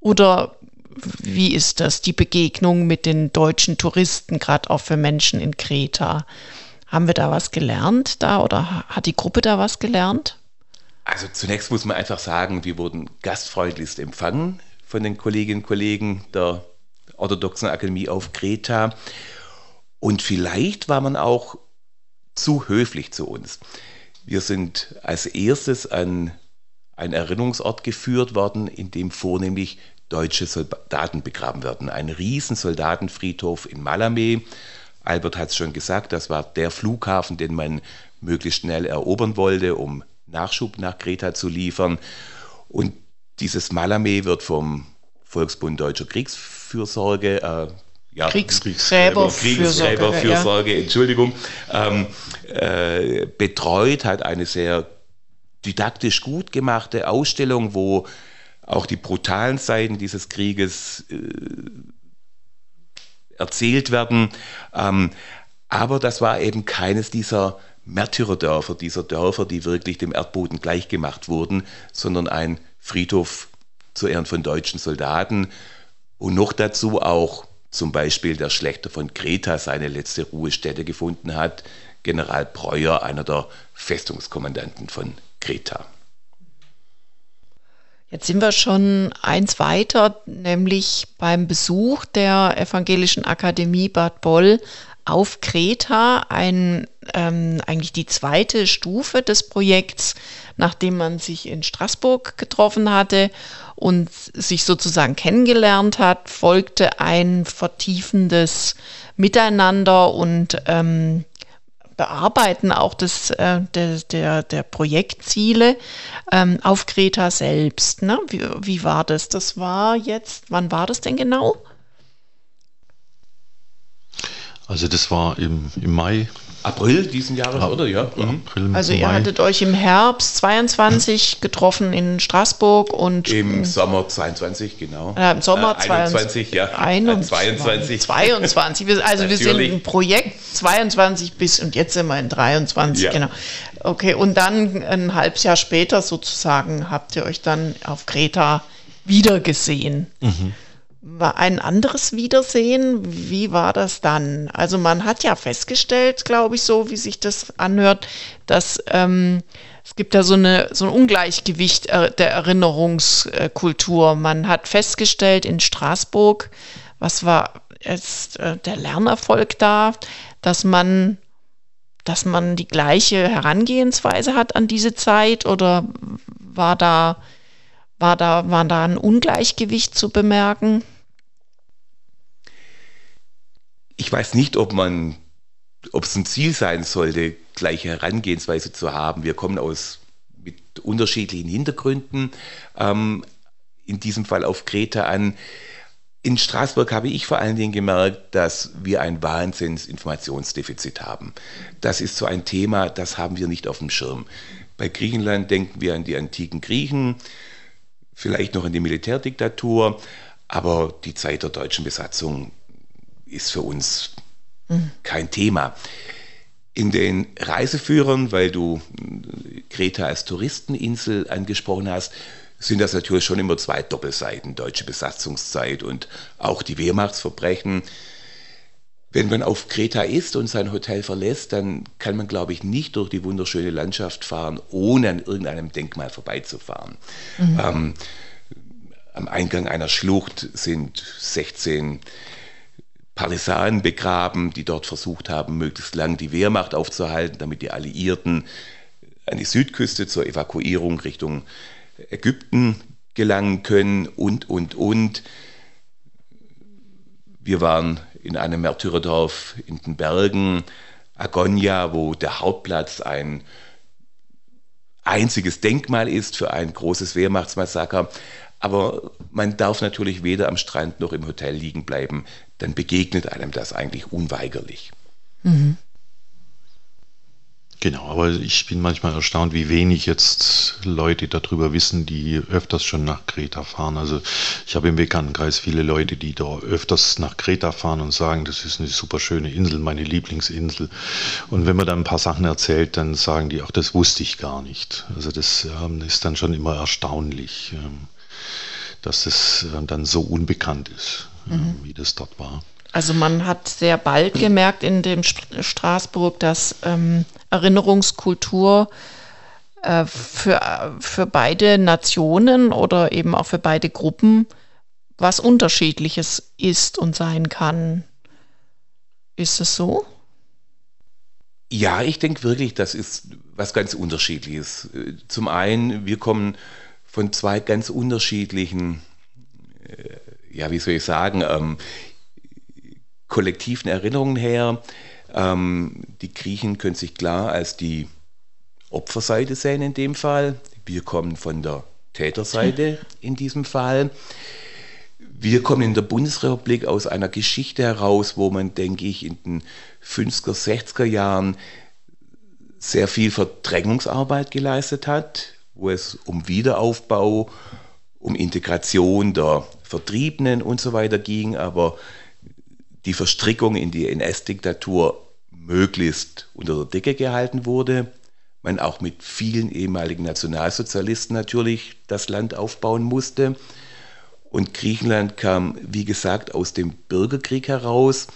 Oder wie ist das, die Begegnung mit den deutschen Touristen, gerade auch für Menschen in Kreta? Haben wir da was gelernt da oder hat die Gruppe da was gelernt? Also zunächst muss man einfach sagen, wir wurden gastfreundlichst empfangen von den Kolleginnen und Kollegen der Orthodoxen Akademie auf Kreta. Und vielleicht war man auch zu höflich zu uns. Wir sind als erstes an einen Erinnerungsort geführt worden, in dem vornehmlich deutsche Soldaten begraben werden. Ein riesen Soldatenfriedhof in Malame. Albert hat es schon gesagt, das war der Flughafen, den man möglichst schnell erobern wollte, um Nachschub nach Kreta zu liefern. Und dieses Malame wird vom Volksbund Deutscher Kriegsfürsorge, äh, ja, Kriegsgräberfürsorge, Kriegsgräberfürsorge, ja. Entschuldigung, ähm, äh, betreut, hat eine sehr didaktisch gut gemachte Ausstellung, wo auch die brutalen Seiten dieses Krieges äh, erzählt werden. Ähm, aber das war eben keines dieser Märtyrerdörfer, dieser Dörfer, die wirklich dem Erdboden gleichgemacht wurden, sondern ein Friedhof zu Ehren von deutschen Soldaten und noch dazu auch zum Beispiel der Schlechter von Kreta seine letzte Ruhestätte gefunden hat, General Breuer, einer der Festungskommandanten von Kreta. Jetzt sind wir schon eins weiter, nämlich beim Besuch der Evangelischen Akademie Bad Boll auf Kreta, ein, ähm, eigentlich die zweite Stufe des Projekts, nachdem man sich in Straßburg getroffen hatte und sich sozusagen kennengelernt hat, folgte ein vertiefendes Miteinander und ähm, Bearbeiten auch des, äh, der, der, der Projektziele ähm, auf Kreta selbst. Ne? Wie, wie war das? Das war jetzt, wann war das denn genau? Also das war im, im Mai April diesen Jahres, Ab, oder? Ja. Mhm. April, also ihr Mai. hattet euch im Herbst 22 getroffen in Straßburg und im Sommer 22, genau. Äh, Im Sommer äh, 21, 22, ja. 21, 22. 22. Also wir sind ein Projekt 22 bis und jetzt sind wir in 23, ja. genau. Okay, und dann ein halbes Jahr später sozusagen habt ihr euch dann auf Kreta wiedergesehen. Mhm ein anderes Wiedersehen. Wie war das dann? Also man hat ja festgestellt, glaube ich, so wie sich das anhört, dass ähm, es gibt ja so, eine, so ein Ungleichgewicht äh, der Erinnerungskultur. Man hat festgestellt in Straßburg, was war jetzt äh, der Lernerfolg da, dass man dass man die gleiche Herangehensweise hat an diese Zeit oder war da, war da, war da ein Ungleichgewicht zu bemerken? Ich weiß nicht, ob man, ob es ein Ziel sein sollte, gleiche Herangehensweise zu haben. Wir kommen aus mit unterschiedlichen Hintergründen, ähm, in diesem Fall auf Kreta an. In Straßburg habe ich vor allen Dingen gemerkt, dass wir ein Wahnsinns-Informationsdefizit haben. Das ist so ein Thema, das haben wir nicht auf dem Schirm. Bei Griechenland denken wir an die antiken Griechen, vielleicht noch an die Militärdiktatur, aber die Zeit der deutschen Besatzung ist für uns mhm. kein Thema. In den Reiseführern, weil du Kreta als Touristeninsel angesprochen hast, sind das natürlich schon immer zwei Doppelseiten, deutsche Besatzungszeit und auch die Wehrmachtsverbrechen. Wenn man auf Kreta ist und sein Hotel verlässt, dann kann man, glaube ich, nicht durch die wunderschöne Landschaft fahren, ohne an irgendeinem Denkmal vorbeizufahren. Mhm. Ähm, am Eingang einer Schlucht sind 16 Partisanen begraben, die dort versucht haben, möglichst lang die Wehrmacht aufzuhalten, damit die Alliierten an die Südküste zur Evakuierung Richtung Ägypten gelangen können und, und, und. Wir waren in einem Märtyrerdorf in den Bergen, Agonia, wo der Hauptplatz ein einziges Denkmal ist für ein großes Wehrmachtsmassaker. Aber man darf natürlich weder am Strand noch im Hotel liegen bleiben. Dann begegnet einem das eigentlich unweigerlich. Mhm. Genau, aber ich bin manchmal erstaunt, wie wenig jetzt Leute darüber wissen, die öfters schon nach Kreta fahren. Also ich habe im Bekanntenkreis viele Leute, die da öfters nach Kreta fahren und sagen, das ist eine super schöne Insel, meine Lieblingsinsel. Und wenn man dann ein paar Sachen erzählt, dann sagen die, auch das wusste ich gar nicht. Also das ähm, ist dann schon immer erstaunlich, ähm, dass es äh, dann so unbekannt ist, äh, mhm. wie das dort war. Also man hat sehr bald gemerkt in dem Straßburg, dass ähm, Erinnerungskultur äh, für, für beide Nationen oder eben auch für beide Gruppen was Unterschiedliches ist und sein kann. Ist es so? Ja, ich denke wirklich, das ist was ganz Unterschiedliches. Zum einen, wir kommen von zwei ganz unterschiedlichen, äh, ja, wie soll ich sagen, ähm, kollektiven Erinnerungen her. Ähm, die Griechen können sich klar als die Opferseite sehen in dem Fall. Wir kommen von der Täterseite in diesem Fall. Wir kommen in der Bundesrepublik aus einer Geschichte heraus, wo man, denke ich, in den 50er, 60er Jahren sehr viel Verdrängungsarbeit geleistet hat, wo es um Wiederaufbau, um Integration der Vertriebenen und so weiter ging, aber die Verstrickung in die NS-Diktatur möglichst unter der Decke gehalten wurde. Man auch mit vielen ehemaligen Nationalsozialisten natürlich das Land aufbauen musste. Und Griechenland kam, wie gesagt, aus dem Bürgerkrieg heraus,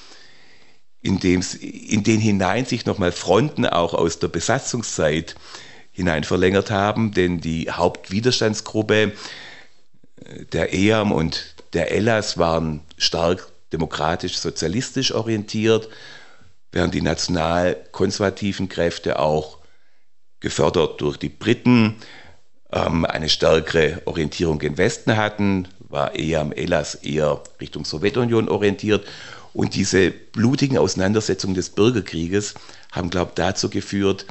in, dem, in den hinein sich nochmal Fronten auch aus der Besatzungszeit hinein verlängert haben, denn die Hauptwiderstandsgruppe äh, der EAM und der ELAS waren stark demokratisch-sozialistisch orientiert, während die national-konservativen Kräfte auch gefördert durch die Briten ähm, eine stärkere Orientierung im Westen hatten, war eher am Elas eher Richtung Sowjetunion orientiert. Und diese blutigen Auseinandersetzungen des Bürgerkrieges haben, glaube ich, dazu geführt,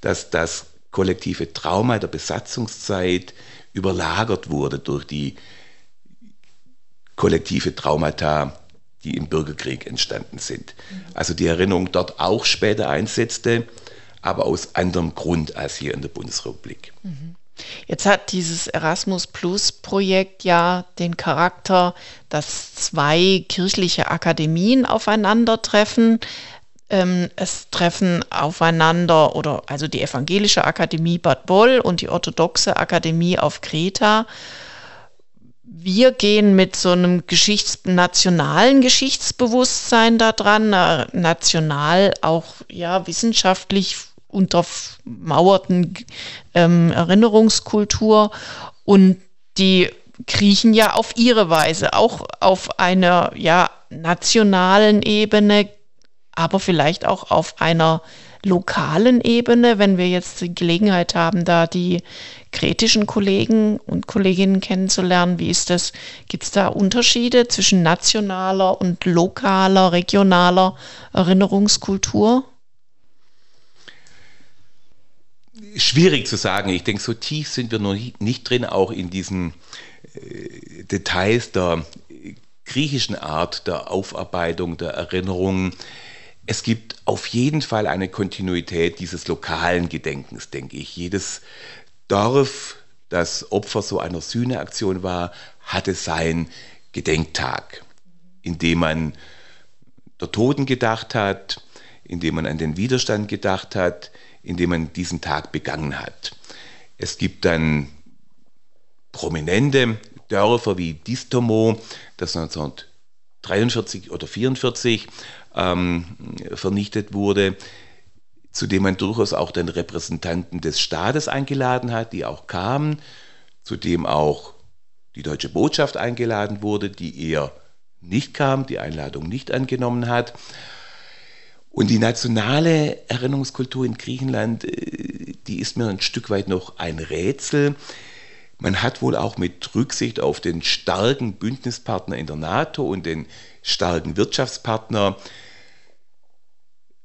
dass das kollektive Trauma der Besatzungszeit überlagert wurde durch die kollektive Traumata die im Bürgerkrieg entstanden sind. Also die Erinnerung dort auch später einsetzte, aber aus anderem Grund als hier in der Bundesrepublik. Jetzt hat dieses Erasmus Plus Projekt ja den Charakter, dass zwei kirchliche Akademien aufeinandertreffen. Ähm, es treffen aufeinander oder also die evangelische Akademie Bad Boll und die orthodoxe Akademie auf Kreta. Wir gehen mit so einem Geschichts nationalen Geschichtsbewusstsein daran, national auch ja wissenschaftlich untermauerten ähm, Erinnerungskultur. Und die Griechen ja auf ihre Weise, auch auf einer ja nationalen Ebene, aber vielleicht auch auf einer lokalen Ebene, wenn wir jetzt die Gelegenheit haben, da die kretischen Kollegen und Kolleginnen kennenzulernen. Wie ist das? Gibt es da Unterschiede zwischen nationaler und lokaler, regionaler Erinnerungskultur? Schwierig zu sagen. Ich denke, so tief sind wir noch nicht drin, auch in diesen äh, Details der griechischen Art der Aufarbeitung der Erinnerungen. Es gibt auf jeden Fall eine Kontinuität dieses lokalen Gedenkens, denke ich. Jedes Dorf, das Opfer so einer Sühneaktion war, hatte seinen Gedenktag, in dem man der Toten gedacht hat, indem man an den Widerstand gedacht hat, indem man diesen Tag begangen hat. Es gibt dann prominente Dörfer wie Distomo, das 1943 oder 1944 ähm, vernichtet wurde, zu dem man durchaus auch den Repräsentanten des Staates eingeladen hat, die auch kamen, zu dem auch die deutsche Botschaft eingeladen wurde, die eher nicht kam, die Einladung nicht angenommen hat. Und die nationale Erinnerungskultur in Griechenland, äh, die ist mir ein Stück weit noch ein Rätsel. Man hat wohl auch mit Rücksicht auf den starken Bündnispartner in der NATO und den starken Wirtschaftspartner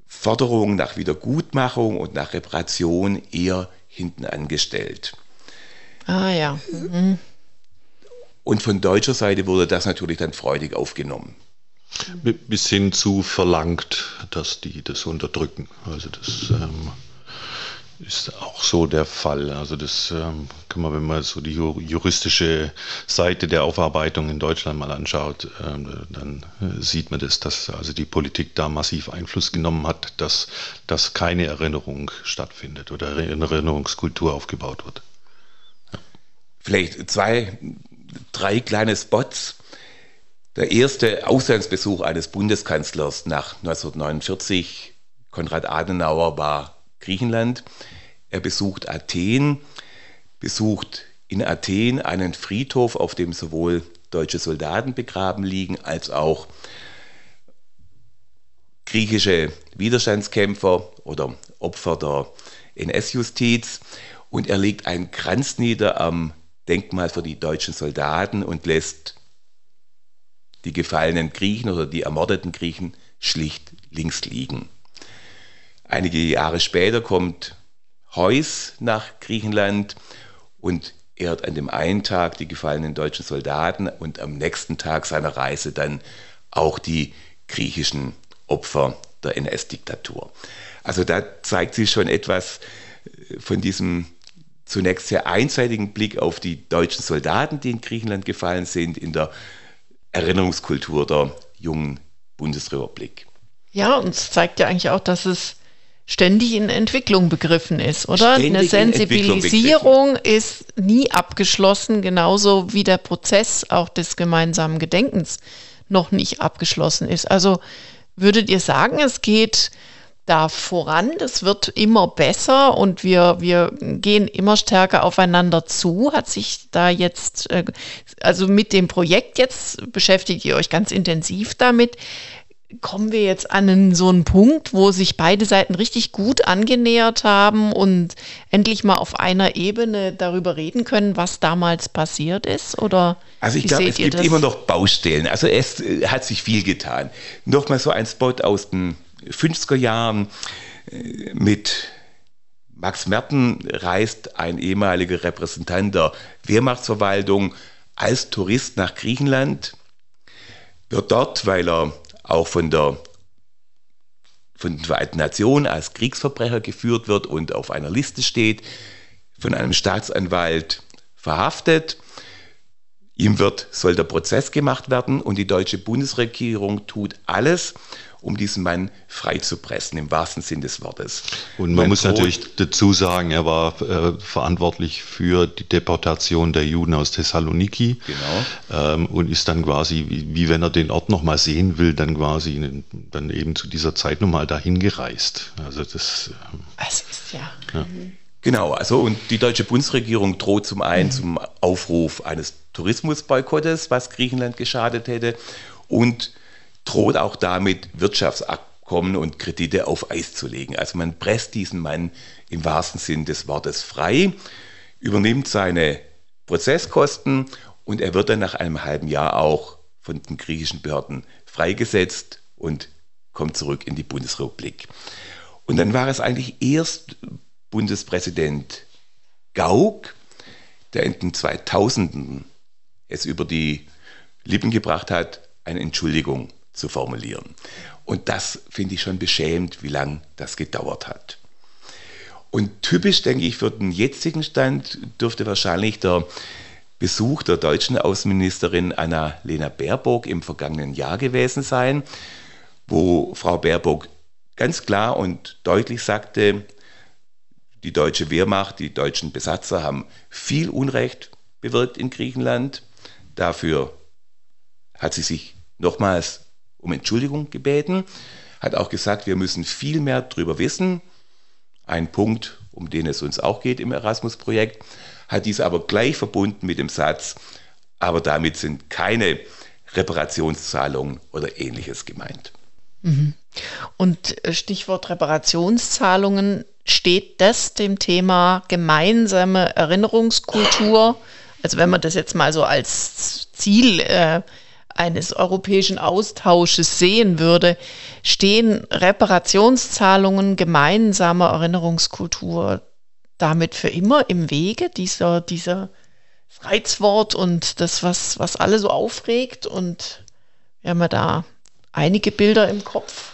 Forderungen nach Wiedergutmachung und nach Reparation eher hinten angestellt. Ah ja. Mhm. Und von deutscher Seite wurde das natürlich dann freudig aufgenommen. Bis hin zu verlangt, dass die das unterdrücken. Also das ähm, ist auch so der Fall. Also das ähm, kann man, wenn man so die juristische Seite der Aufarbeitung in Deutschland mal anschaut, ähm, dann äh, sieht man das, dass also die Politik da massiv Einfluss genommen hat, dass, dass keine Erinnerung stattfindet oder Erinnerungskultur aufgebaut wird. Vielleicht zwei, drei kleine Spots. Der erste Auslandsbesuch eines Bundeskanzlers nach 1949, Konrad Adenauer, war Griechenland. Er besucht Athen, besucht in Athen einen Friedhof, auf dem sowohl deutsche Soldaten begraben liegen als auch griechische Widerstandskämpfer oder Opfer der NS-Justiz. Und er legt einen Kranz nieder am Denkmal für die deutschen Soldaten und lässt die gefallenen Griechen oder die ermordeten Griechen schlicht links liegen. Einige Jahre später kommt Heuss nach Griechenland und ehrt an dem einen Tag die gefallenen deutschen Soldaten und am nächsten Tag seiner Reise dann auch die griechischen Opfer der NS-Diktatur. Also da zeigt sich schon etwas äh, von diesem zunächst sehr einseitigen Blick auf die deutschen Soldaten, die in Griechenland gefallen sind, in der Erinnerungskultur der jungen Bundesrepublik. Ja, und es zeigt ja eigentlich auch, dass es ständig in Entwicklung begriffen ist, oder? Ständig Eine Sensibilisierung ist nie abgeschlossen, genauso wie der Prozess auch des gemeinsamen Gedenkens noch nicht abgeschlossen ist. Also würdet ihr sagen, es geht da voran, es wird immer besser und wir, wir gehen immer stärker aufeinander zu. Hat sich da jetzt, äh, also mit dem Projekt jetzt beschäftigt ihr euch ganz intensiv damit kommen wir jetzt an einen, so einen Punkt, wo sich beide Seiten richtig gut angenähert haben und endlich mal auf einer Ebene darüber reden können, was damals passiert ist? Oder also ich glaube, es gibt das? immer noch Baustellen. Also es äh, hat sich viel getan. Nochmal so ein Spot aus den 50er Jahren äh, mit Max Merten reist ein ehemaliger Repräsentant der Wehrmachtsverwaltung als Tourist nach Griechenland, wird dort, weil er auch von der von den Vereinten Nationen als Kriegsverbrecher geführt wird und auf einer Liste steht, von einem Staatsanwalt verhaftet. Ihm wird, soll der Prozess gemacht werden und die deutsche Bundesregierung tut alles, um diesen Mann freizupressen, im wahrsten Sinn des Wortes. Und man, man muss natürlich dazu sagen, er war äh, verantwortlich für die Deportation der Juden aus Thessaloniki genau. ähm, und ist dann quasi, wie, wie wenn er den Ort nochmal sehen will, dann quasi in, dann eben zu dieser Zeit nochmal dahin gereist. Also das, ähm, das ist ja. ja. Genau, also und die deutsche Bundesregierung droht zum einen mhm. zum Aufruf eines Tourismusboykottes, was Griechenland geschadet hätte, und droht auch damit, Wirtschaftsabkommen und Kredite auf Eis zu legen. Also man presst diesen Mann im wahrsten Sinn des Wortes frei, übernimmt seine Prozesskosten und er wird dann nach einem halben Jahr auch von den griechischen Behörden freigesetzt und kommt zurück in die Bundesrepublik. Und dann war es eigentlich erst Bundespräsident Gauck, der in den 2000ern es über die Lippen gebracht hat, eine Entschuldigung zu formulieren. Und das finde ich schon beschämend, wie lange das gedauert hat. Und typisch, denke ich, für den jetzigen Stand dürfte wahrscheinlich der Besuch der deutschen Außenministerin Anna-Lena Baerbock im vergangenen Jahr gewesen sein, wo Frau Baerbock ganz klar und deutlich sagte, die deutsche Wehrmacht, die deutschen Besatzer haben viel Unrecht bewirkt in Griechenland. Dafür hat sie sich nochmals um Entschuldigung gebeten, hat auch gesagt, wir müssen viel mehr darüber wissen. Ein Punkt, um den es uns auch geht im Erasmus-Projekt, hat dies aber gleich verbunden mit dem Satz, aber damit sind keine Reparationszahlungen oder ähnliches gemeint. Mhm. Und äh, Stichwort Reparationszahlungen, steht das dem Thema gemeinsame Erinnerungskultur, also wenn man das jetzt mal so als Ziel äh, eines europäischen Austausches sehen würde, stehen Reparationszahlungen gemeinsamer Erinnerungskultur damit für immer im Wege, dieser, dieser Reizwort und das, was, was alle so aufregt. Und wir haben ja da einige Bilder im Kopf.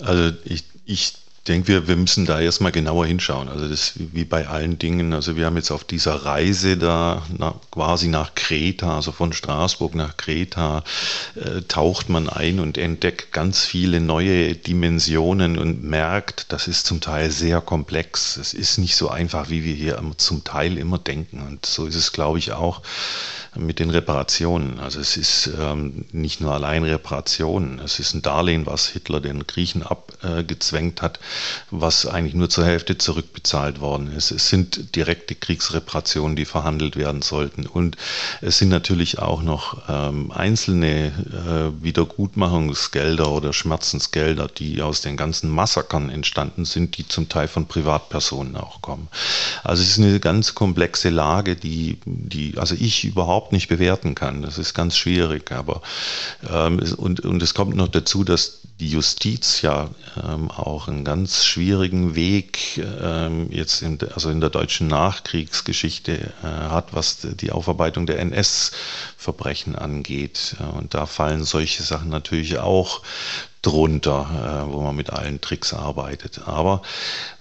Also ich, ich denke, wir, wir müssen da erstmal genauer hinschauen. Also das wie bei allen Dingen. Also wir haben jetzt auf dieser Reise da na, quasi nach Kreta, also von Straßburg nach Kreta, äh, taucht man ein und entdeckt ganz viele neue Dimensionen und merkt, das ist zum Teil sehr komplex. Es ist nicht so einfach, wie wir hier zum Teil immer denken. Und so ist es, glaube ich, auch mit den Reparationen. Also es ist ähm, nicht nur allein Reparationen, es ist ein Darlehen, was Hitler den Griechen abgezwängt äh, hat, was eigentlich nur zur Hälfte zurückbezahlt worden ist. Es sind direkte Kriegsreparationen, die verhandelt werden sollten. Und es sind natürlich auch noch ähm, einzelne äh, Wiedergutmachungsgelder oder Schmerzensgelder, die aus den ganzen Massakern entstanden sind, die zum Teil von Privatpersonen auch kommen. Also es ist eine ganz komplexe Lage, die, die also ich überhaupt nicht bewerten kann. Das ist ganz schwierig. Aber ähm, und, und es kommt noch dazu, dass die Justiz ja ähm, auch einen ganz schwierigen Weg ähm, jetzt in, also in der deutschen Nachkriegsgeschichte äh, hat, was die Aufarbeitung der NS-Verbrechen angeht. Und da fallen solche Sachen natürlich auch drunter, äh, wo man mit allen Tricks arbeitet. Aber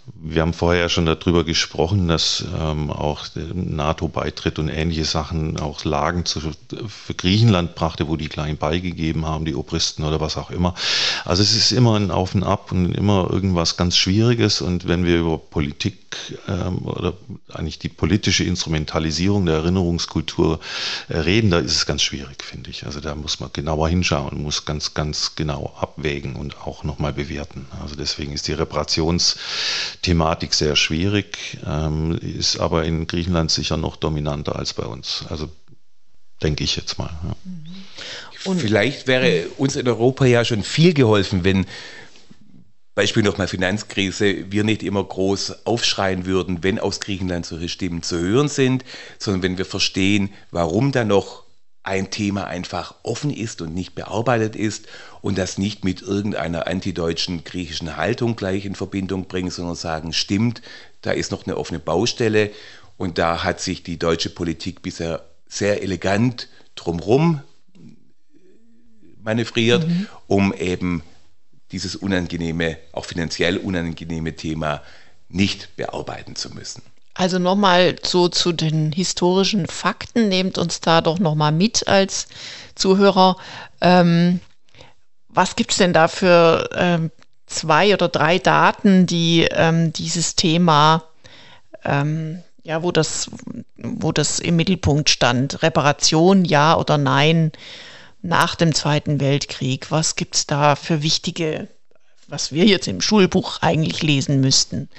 wir haben vorher schon darüber gesprochen, dass ähm, auch NATO-Beitritt und ähnliche Sachen auch Lagen zu, für Griechenland brachte, wo die klein beigegeben haben, die Obristen oder was auch immer. Also es ist immer ein Auf und Ab und immer irgendwas ganz Schwieriges. Und wenn wir über Politik ähm, oder eigentlich die politische Instrumentalisierung der Erinnerungskultur äh, reden, da ist es ganz schwierig, finde ich. Also da muss man genauer hinschauen, muss ganz, ganz genau abwägen und auch nochmal bewerten. Also deswegen ist die Reparationsthematik sehr schwierig, ähm, ist aber in Griechenland sicher noch dominanter als bei uns. Also denke ich jetzt mal. Ja. Und Vielleicht wäre uns in Europa ja schon viel geholfen, wenn Beispiel nochmal Finanzkrise, wir nicht immer groß aufschreien würden, wenn aus Griechenland solche Stimmen zu hören sind, sondern wenn wir verstehen, warum da noch ein Thema einfach offen ist und nicht bearbeitet ist und das nicht mit irgendeiner antideutschen griechischen Haltung gleich in Verbindung bringen, sondern sagen, stimmt, da ist noch eine offene Baustelle und da hat sich die deutsche Politik bisher sehr elegant drumherum manövriert, mhm. um eben dieses unangenehme, auch finanziell unangenehme Thema nicht bearbeiten zu müssen. Also nochmal so zu den historischen Fakten, nehmt uns da doch nochmal mit als Zuhörer. Ähm, was gibt es denn da für ähm, zwei oder drei Daten, die ähm, dieses Thema, ähm, ja, wo das, wo das im Mittelpunkt stand? Reparation, ja oder nein? nach dem Zweiten Weltkrieg? Was gibt es da für wichtige, was wir jetzt im Schulbuch eigentlich lesen müssten,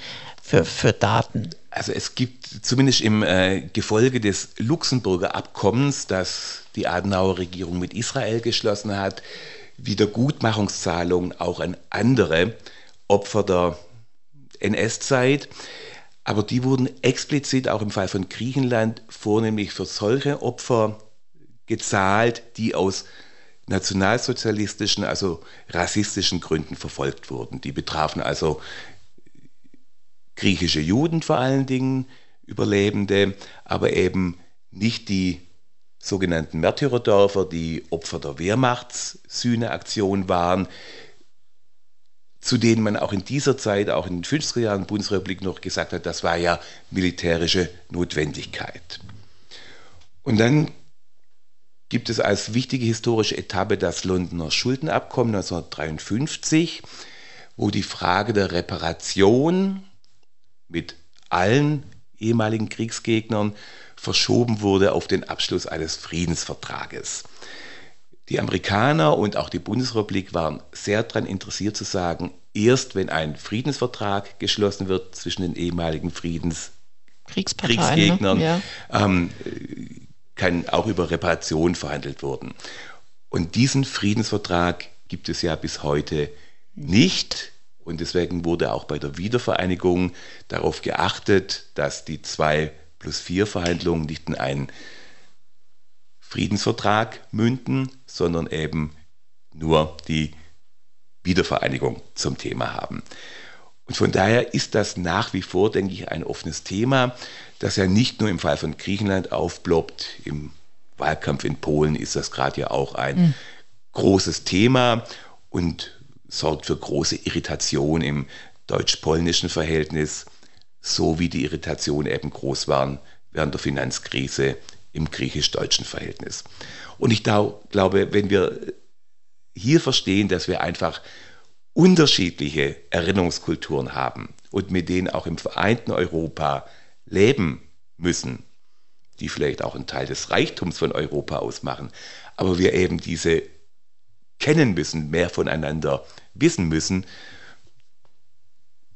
für, für Daten? Also es gibt zumindest im äh, Gefolge des Luxemburger Abkommens, das die Adenauer Regierung mit Israel geschlossen hat, Wiedergutmachungszahlungen auch an andere Opfer der NS-Zeit. Aber die wurden explizit auch im Fall von Griechenland vornehmlich für solche Opfer gezahlt, die aus nationalsozialistischen, also rassistischen Gründen verfolgt wurden. Die betrafen also griechische Juden vor allen Dingen, Überlebende, aber eben nicht die sogenannten Märtyrerdörfer, die Opfer der Wehrmachtssühneaktion waren, zu denen man auch in dieser Zeit, auch in den 50er Jahren Bundesrepublik noch gesagt hat, das war ja militärische Notwendigkeit. Und dann gibt es als wichtige historische Etappe das Londoner Schuldenabkommen 1953, wo die Frage der Reparation mit allen ehemaligen Kriegsgegnern verschoben wurde auf den Abschluss eines Friedensvertrages. Die Amerikaner und auch die Bundesrepublik waren sehr daran interessiert zu sagen, erst wenn ein Friedensvertrag geschlossen wird zwischen den ehemaligen Friedens ne? Kriegsgegnern, ne? ja. ähm, kann auch über Reparation verhandelt werden. Und diesen Friedensvertrag gibt es ja bis heute nicht. Und deswegen wurde auch bei der Wiedervereinigung darauf geachtet, dass die zwei plus vier Verhandlungen nicht in einen Friedensvertrag münden, sondern eben nur die Wiedervereinigung zum Thema haben. Und von daher ist das nach wie vor, denke ich, ein offenes Thema, das ja nicht nur im Fall von Griechenland aufploppt. Im Wahlkampf in Polen ist das gerade ja auch ein mhm. großes Thema und sorgt für große Irritation im deutsch-polnischen Verhältnis, so wie die Irritation eben groß waren während der Finanzkrise im griechisch-deutschen Verhältnis. Und ich glaube, wenn wir hier verstehen, dass wir einfach unterschiedliche Erinnerungskulturen haben und mit denen auch im vereinten Europa leben müssen, die vielleicht auch einen Teil des Reichtums von Europa ausmachen, aber wir eben diese kennen müssen, mehr voneinander wissen müssen,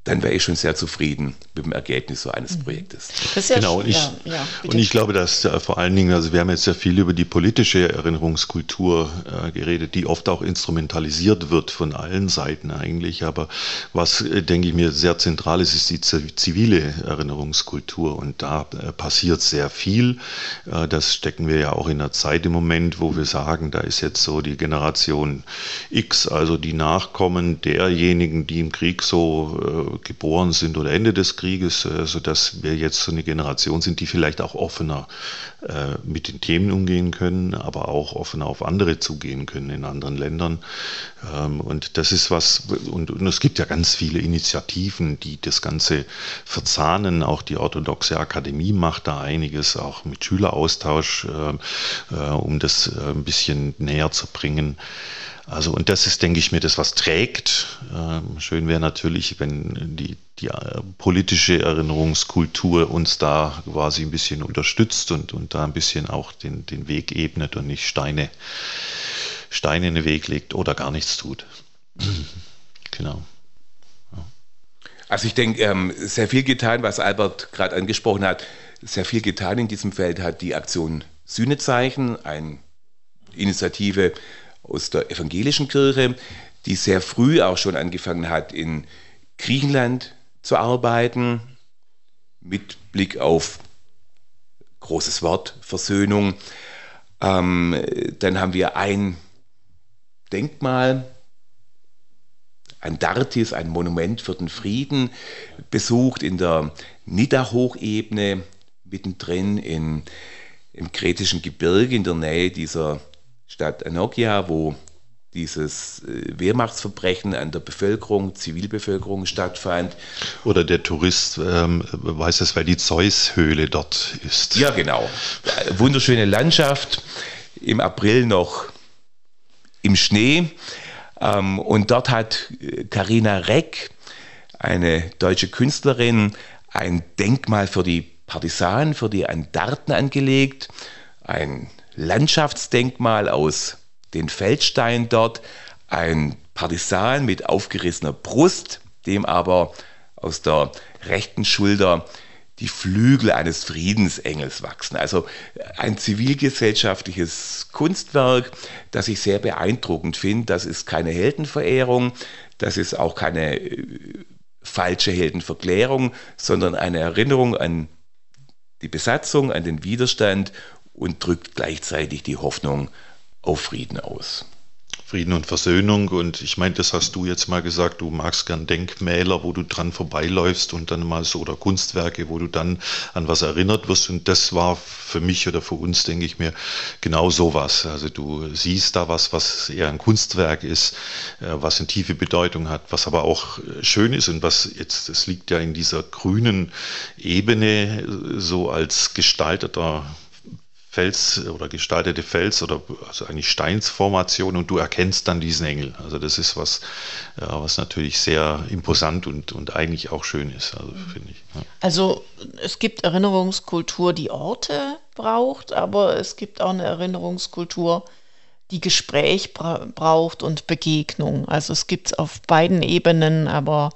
dann wäre ich schon sehr zufrieden mit dem Ergebnis so eines mhm. Projektes. Ja genau, und ich, ja, ja, und ich glaube, dass äh, vor allen Dingen, also wir haben jetzt sehr viel über die politische Erinnerungskultur äh, geredet, die oft auch instrumentalisiert wird von allen Seiten eigentlich. Aber was, äh, denke ich mir, sehr zentral ist, ist die zivile Erinnerungskultur. Und da äh, passiert sehr viel. Äh, das stecken wir ja auch in der Zeit im Moment, wo wir sagen, da ist jetzt so die Generation X, also die Nachkommen derjenigen, die im Krieg so äh, geboren sind oder Ende des Krieges, äh, sodass wir jetzt so eine Generation sind, die vielleicht auch offener äh, mit den Themen umgehen können, aber auch offener auf andere zugehen können in anderen Ländern. Ähm, und das ist was, und, und es gibt ja ganz viele Initiativen, die das Ganze verzahnen. Auch die orthodoxe Akademie macht da einiges, auch mit Schüleraustausch, um das ein bisschen näher zu bringen. Also, und das ist, denke ich mir, das, was trägt. Ähm, schön wäre natürlich, wenn die, die äh, politische Erinnerungskultur uns da quasi ein bisschen unterstützt und, und da ein bisschen auch den, den Weg ebnet und nicht Steine, Steine in den Weg legt oder gar nichts tut. *clears throat* genau. Also ich denke, ähm, sehr viel getan, was Albert gerade angesprochen hat, sehr viel getan in diesem Feld hat die Aktion Sühnezeichen, eine Initiative aus der evangelischen Kirche, die sehr früh auch schon angefangen hat, in Griechenland zu arbeiten, mit Blick auf großes Wort, Versöhnung. Ähm, dann haben wir ein Denkmal, ein Dartis, ein Monument für den Frieden, besucht in der Nidda-Hochebene, mittendrin in, im kretischen Gebirge in der Nähe dieser Stadt Anokia, wo dieses äh, Wehrmachtsverbrechen an der Bevölkerung, Zivilbevölkerung stattfand. Oder der Tourist ähm, weiß es, weil die Zeus-Höhle dort ist. Ja, genau. Wunderschöne Landschaft, im April noch im Schnee. Ähm, und dort hat Karina äh, Reck, eine deutsche Künstlerin, ein Denkmal für die Partisanen, für die Andarten angelegt. Ein Landschaftsdenkmal aus den Feldsteinen dort, ein Partisan mit aufgerissener Brust, dem aber aus der rechten Schulter die Flügel eines Friedensengels wachsen. Also ein zivilgesellschaftliches Kunstwerk, das ich sehr beeindruckend finde. Das ist keine Heldenverehrung, das ist auch keine äh, falsche Heldenverklärung, sondern eine Erinnerung an die Besatzung, an den Widerstand und drückt gleichzeitig die Hoffnung auf Frieden aus. Frieden und Versöhnung. Und ich meine, das hast du jetzt mal gesagt, du magst gern Denkmäler, wo du dran vorbeiläufst und dann mal so oder Kunstwerke, wo du dann an was erinnert wirst. Und das war für mich oder für uns, denke ich mir, genau sowas. Also du siehst da was, was eher ein Kunstwerk ist, äh, was eine tiefe Bedeutung hat, was aber auch äh, schön ist und was jetzt, das liegt ja in dieser grünen Ebene so als gestalteter Fels oder gestaltete Fels oder also eigentlich Steinsformation und du erkennst dann diesen Engel. Also das ist was, ja, was natürlich sehr imposant und, und eigentlich auch schön ist, also finde ich. Ja. Also es gibt Erinnerungskultur, die Orte braucht, aber es gibt auch eine Erinnerungskultur, die Gespräch bra braucht und Begegnung. Also es gibt es auf beiden Ebenen, aber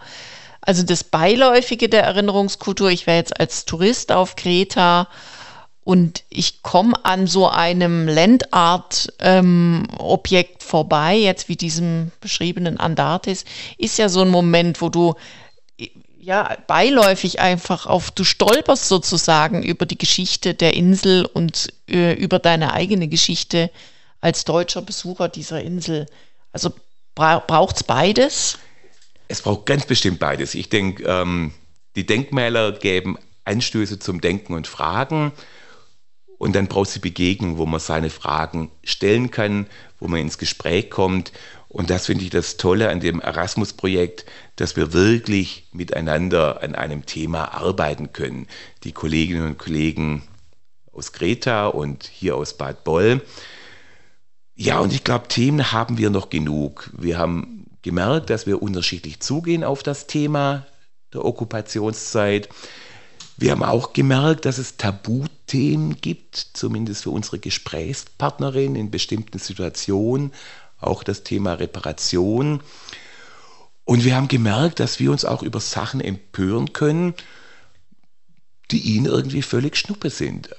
also das Beiläufige der Erinnerungskultur, ich wäre jetzt als Tourist auf Kreta und ich komme an so einem Landart-Objekt ähm, vorbei, jetzt wie diesem beschriebenen Andartes, ist ja so ein Moment, wo du ja beiläufig einfach auf, du stolperst sozusagen über die Geschichte der Insel und äh, über deine eigene Geschichte als deutscher Besucher dieser Insel. Also bra braucht es beides? Es braucht ganz bestimmt beides. Ich denke, ähm, die Denkmäler geben Anstöße zum Denken und Fragen. Und dann braucht es die Begegnung, wo man seine Fragen stellen kann, wo man ins Gespräch kommt. Und das finde ich das Tolle an dem Erasmus-Projekt, dass wir wirklich miteinander an einem Thema arbeiten können. Die Kolleginnen und Kollegen aus Greta und hier aus Bad Boll. Ja, und ich glaube, Themen haben wir noch genug. Wir haben gemerkt, dass wir unterschiedlich zugehen auf das Thema der Okkupationszeit. Wir haben auch gemerkt, dass es Tabuthemen gibt, zumindest für unsere Gesprächspartnerin in bestimmten Situationen, auch das Thema Reparation. Und wir haben gemerkt, dass wir uns auch über Sachen empören können, die ihnen irgendwie völlig schnuppe sind.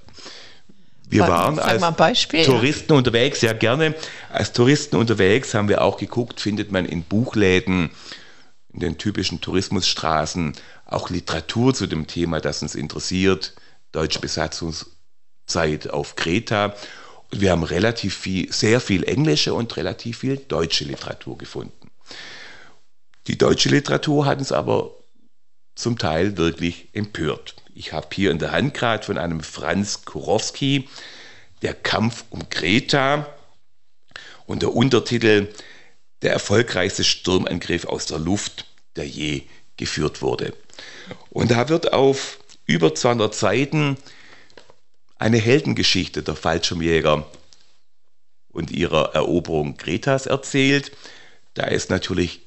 Wir waren als Touristen unterwegs, sehr gerne. Als Touristen unterwegs haben wir auch geguckt, findet man in Buchläden, in den typischen Tourismusstraßen auch Literatur zu dem Thema, das uns interessiert, deutsche Besatzungszeit auf Kreta. Und wir haben relativ viel, sehr viel englische und relativ viel deutsche Literatur gefunden. Die deutsche Literatur hat uns aber zum Teil wirklich empört. Ich habe hier in der Hand gerade von einem Franz Kurowski, Der Kampf um Kreta und der Untertitel Der erfolgreichste Sturmangriff aus der Luft, der je geführt wurde. Und da wird auf über 200 Seiten eine Heldengeschichte der Fallschirmjäger und ihrer Eroberung Kretas erzählt. Da ist natürlich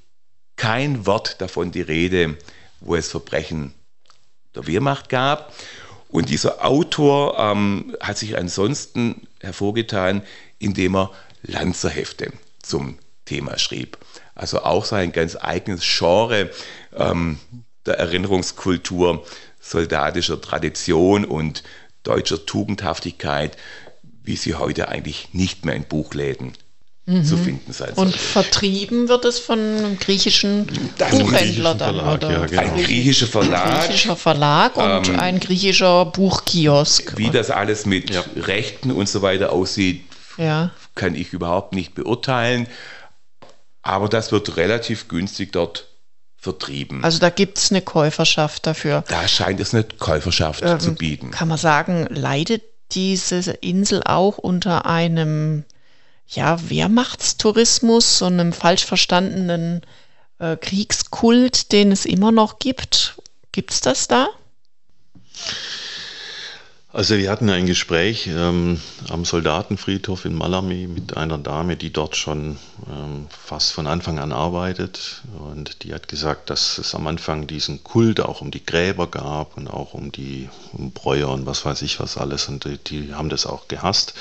kein Wort davon die Rede, wo es Verbrechen der Wehrmacht gab. Und dieser Autor ähm, hat sich ansonsten hervorgetan, indem er Lanzerhefte zum Thema schrieb. Also auch sein ganz eigenes Genre ähm, der Erinnerungskultur, soldatischer Tradition und deutscher Tugendhaftigkeit, wie sie heute eigentlich nicht mehr in Buchläden mhm. zu finden sein Und vertrieben wird es von einem griechischen das Buchhändler dann, Verlag, oder? Ja, genau. Ein griechischer Verlag. Ein griechischer Verlag und ähm, ein griechischer Buchkiosk. Wie das alles mit ja. Rechten und so weiter aussieht, ja. kann ich überhaupt nicht beurteilen. Aber das wird relativ günstig dort vertrieben. Also da gibt es eine Käuferschaft dafür. Da scheint es eine Käuferschaft ähm, zu bieten. Kann man sagen, leidet diese Insel auch unter einem ja, Wehrmachtstourismus, so einem falsch verstandenen äh, Kriegskult, den es immer noch gibt. Gibt es das da? Also wir hatten ein Gespräch ähm, am Soldatenfriedhof in Malami mit einer Dame, die dort schon ähm, fast von Anfang an arbeitet. Und die hat gesagt, dass es am Anfang diesen Kult auch um die Gräber gab und auch um die um Bräuer und was weiß ich was alles. Und die, die haben das auch gehasst.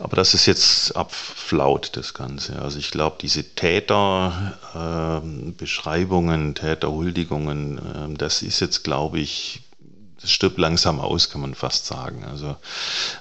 Aber das ist jetzt abflaut, das Ganze. Also ich glaube, diese Täterbeschreibungen, äh, Täterhuldigungen, äh, das ist jetzt, glaube ich, das stirbt langsam aus, kann man fast sagen. Also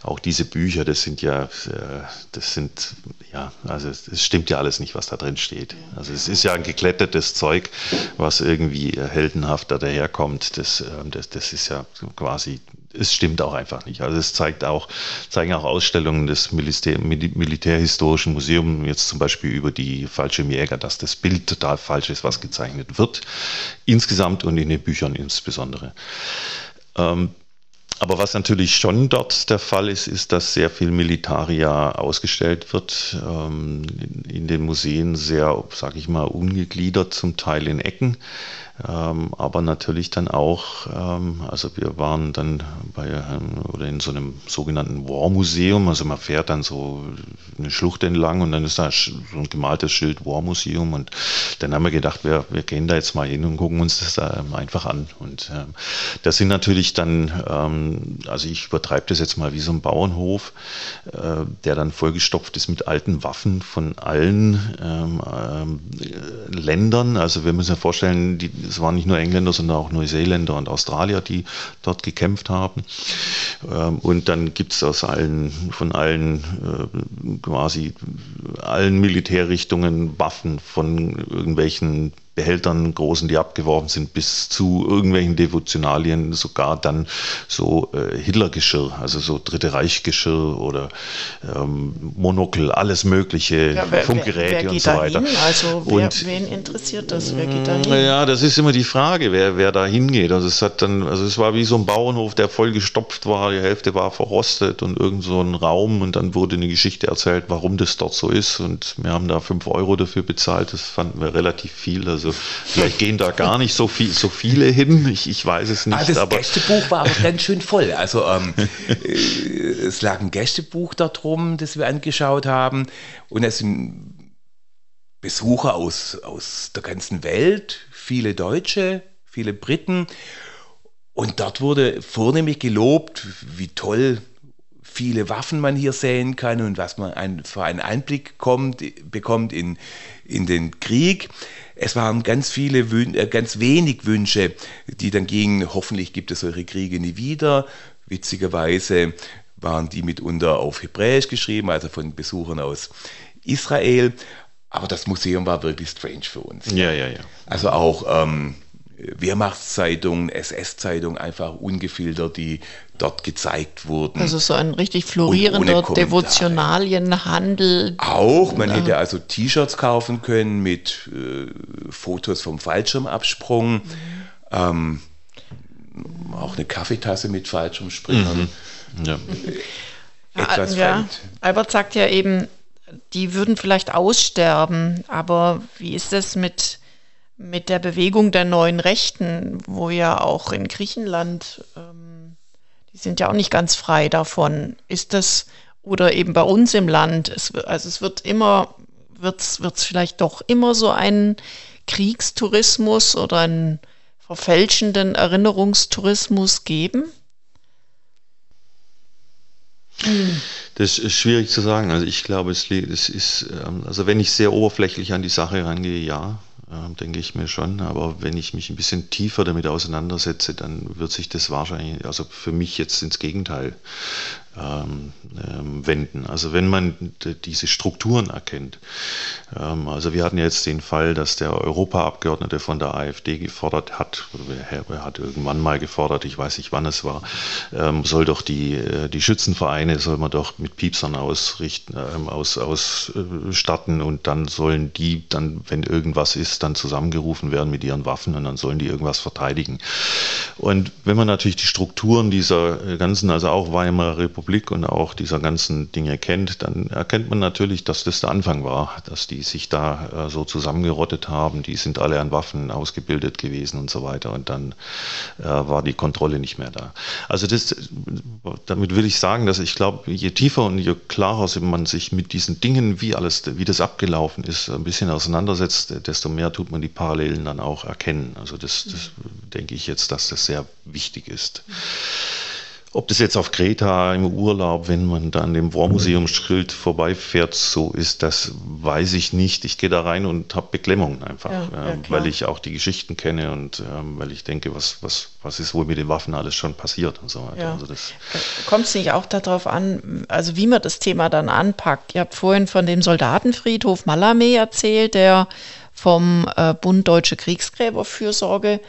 auch diese Bücher, das sind ja, äh, das sind, ja, also es stimmt ja alles nicht, was da drin steht. Also es ist ja ein geklettertes Zeug, was irgendwie heldenhafter daherkommt. Das, ähm, das, das ist ja quasi, es stimmt auch einfach nicht. Also es zeigt auch, zeigen auch Ausstellungen des Militär, Militärhistorischen Museums, jetzt zum Beispiel über die Fallschirmjäger, dass das Bild total falsch ist, was gezeichnet wird. Insgesamt und in den Büchern insbesondere. Ähm, aber was natürlich schon dort der Fall ist, ist, dass sehr viel Militaria ausgestellt wird, ähm, in, in, den Museen sehr, sage ich mal, ungegliedert, zum Teil in Ecken. Ähm, aber natürlich dann auch, ähm, also wir waren dann bei ähm, oder in so einem sogenannten War Museum, also man fährt dann so eine Schlucht entlang und dann ist da so ein gemaltes Schild War Museum und dann haben wir gedacht, wir, wir gehen da jetzt mal hin und gucken uns das da einfach an. Und ähm, das sind natürlich dann, ähm, also ich übertreibe das jetzt mal wie so ein Bauernhof, äh, der dann vollgestopft ist mit alten Waffen von allen ähm, Ländern. Also wir müssen ja vorstellen, die, es waren nicht nur Engländer, sondern auch Neuseeländer und Australier, die dort gekämpft haben. Ähm, und dann gibt es aus allen, von allen äh, quasi allen Militärrichtungen Waffen von irgendwelchen Behältern großen, die abgeworfen sind, bis zu irgendwelchen Devotionalien, sogar dann so äh, Hitlergeschirr, also so Dritte Reichgeschirr oder ähm, Monokel, alles mögliche, ja, wer, Funkgeräte wer, wer und so weiter. Also wer, und, wen interessiert das? Wer geht da hin? Ja, das ist immer die Frage, wer, wer da hingeht. Also es hat dann, also es war wie so ein Bauernhof, der voll gestopft war, die Hälfte war verrostet und irgend so ein Raum und dann wurde eine Geschichte erzählt, warum das dort so ist und wir haben da fünf Euro dafür bezahlt, das fanden wir relativ viel. Also also vielleicht gehen da gar nicht so, viel, so viele hin. Ich, ich weiß es nicht. Ah, das aber Gästebuch war aber ganz schön voll. Also ähm, äh, es lag ein Gästebuch da drum, das wir angeschaut haben. Und es sind Besucher aus, aus der ganzen Welt, viele Deutsche, viele Briten. Und dort wurde vornehmlich gelobt, wie toll viele Waffen man hier sehen kann und was man ein, für einen Einblick kommt, bekommt in, in den Krieg. Es waren ganz viele, äh, ganz wenig Wünsche, die dann gingen, hoffentlich gibt es solche Kriege nie wieder. Witzigerweise waren die mitunter auf Hebräisch geschrieben, also von Besuchern aus Israel. Aber das Museum war wirklich strange für uns. Ja, ja, ja. Also auch ähm, Wehrmachtszeitungen, SS-Zeitungen einfach ungefiltert, die dort gezeigt wurden. Also so ein richtig florierender Devotionalienhandel. Auch, man hätte also T-Shirts kaufen können mit äh, Fotos vom Fallschirmabsprung. Mhm. Ähm, auch eine Kaffeetasse mit Fallschirmspringern. Mhm. Ja. Etwas ja, Albert sagt ja eben, die würden vielleicht aussterben, aber wie ist das mit mit der Bewegung der neuen Rechten, wo ja auch in Griechenland, ähm, die sind ja auch nicht ganz frei davon. Ist das, oder eben bei uns im Land, es, also es wird immer, wird es vielleicht doch immer so einen Kriegstourismus oder einen verfälschenden Erinnerungstourismus geben? Das ist schwierig zu sagen. Also ich glaube, es, es ist, ähm, also wenn ich sehr oberflächlich an die Sache rangehe, ja, denke ich mir schon. Aber wenn ich mich ein bisschen tiefer damit auseinandersetze, dann wird sich das wahrscheinlich, also für mich jetzt ins Gegenteil ähm, ähm, wenden. Also wenn man diese Strukturen erkennt. Ähm, also wir hatten jetzt den Fall, dass der Europaabgeordnete von der AfD gefordert hat, er hat irgendwann mal gefordert, ich weiß nicht wann es war, ähm, soll doch die, äh, die Schützenvereine, soll man doch mit Piepsern ausrichten, ähm, aus, ausstatten und dann sollen die dann, wenn irgendwas ist, dann zusammengerufen werden mit ihren Waffen und dann sollen die irgendwas verteidigen. Und wenn man natürlich die Strukturen dieser äh, ganzen, also auch Weimarer Republik, Republik und auch dieser ganzen Dinge kennt, dann erkennt man natürlich, dass das der Anfang war, dass die sich da äh, so zusammengerottet haben, die sind alle an Waffen ausgebildet gewesen und so weiter und dann äh, war die Kontrolle nicht mehr da. Also das, damit will ich sagen, dass ich glaube, je tiefer und je klarer man sich mit diesen Dingen, wie alles, wie das abgelaufen ist, ein bisschen auseinandersetzt, desto mehr tut man die Parallelen dann auch erkennen. Also das, das denke ich jetzt, dass das sehr wichtig ist. Ob das jetzt auf Kreta im Urlaub, wenn man dann dem Warmuseum-Schild vorbeifährt, so ist, das weiß ich nicht. Ich gehe da rein und habe Beklemmungen einfach, ja, ja, äh, weil ich auch die Geschichten kenne und ähm, weil ich denke, was, was, was ist wohl mit den Waffen alles schon passiert und so weiter. Ja. Also Kommt es nicht auch darauf an, also wie man das Thema dann anpackt? Ihr habt vorhin von dem Soldatenfriedhof Malame erzählt, der vom äh, Bund Deutsche Kriegsgräberfürsorge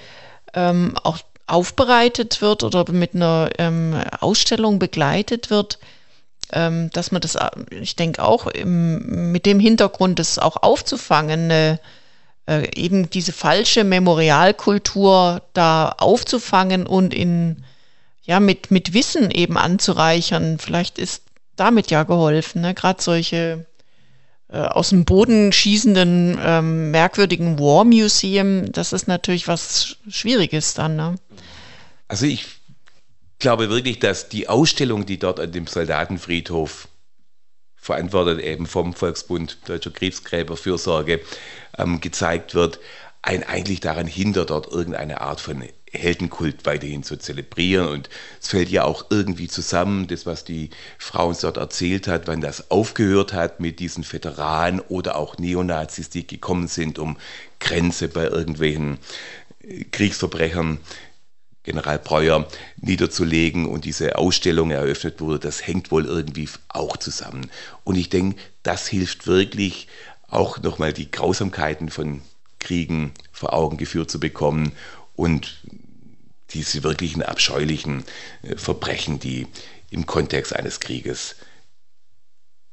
ähm, auch aufbereitet wird oder mit einer ähm, Ausstellung begleitet wird, ähm, dass man das, äh, ich denke auch im, mit dem Hintergrund, das auch aufzufangen, äh, äh, eben diese falsche Memorialkultur da aufzufangen und in, ja, mit, mit Wissen eben anzureichern. Vielleicht ist damit ja geholfen, ne? gerade solche äh, aus dem Boden schießenden ähm, merkwürdigen War Museum, das ist natürlich was Schwieriges dann. Ne? Also ich glaube wirklich, dass die Ausstellung, die dort an dem Soldatenfriedhof verantwortet eben vom Volksbund Deutscher Krebsgräberfürsorge ähm, gezeigt wird, ein eigentlich daran hindert, dort irgendeine Art von Heldenkult weiterhin zu zelebrieren. Und es fällt ja auch irgendwie zusammen, das, was die Frau uns dort erzählt hat, wann das aufgehört hat mit diesen Veteranen oder auch Neonazis, die gekommen sind, um Grenze bei irgendwelchen äh, Kriegsverbrechern General Breuer niederzulegen und diese Ausstellung eröffnet wurde, das hängt wohl irgendwie auch zusammen. Und ich denke, das hilft wirklich auch nochmal die Grausamkeiten von Kriegen vor Augen geführt zu bekommen und diese wirklichen abscheulichen äh, Verbrechen, die im Kontext eines Krieges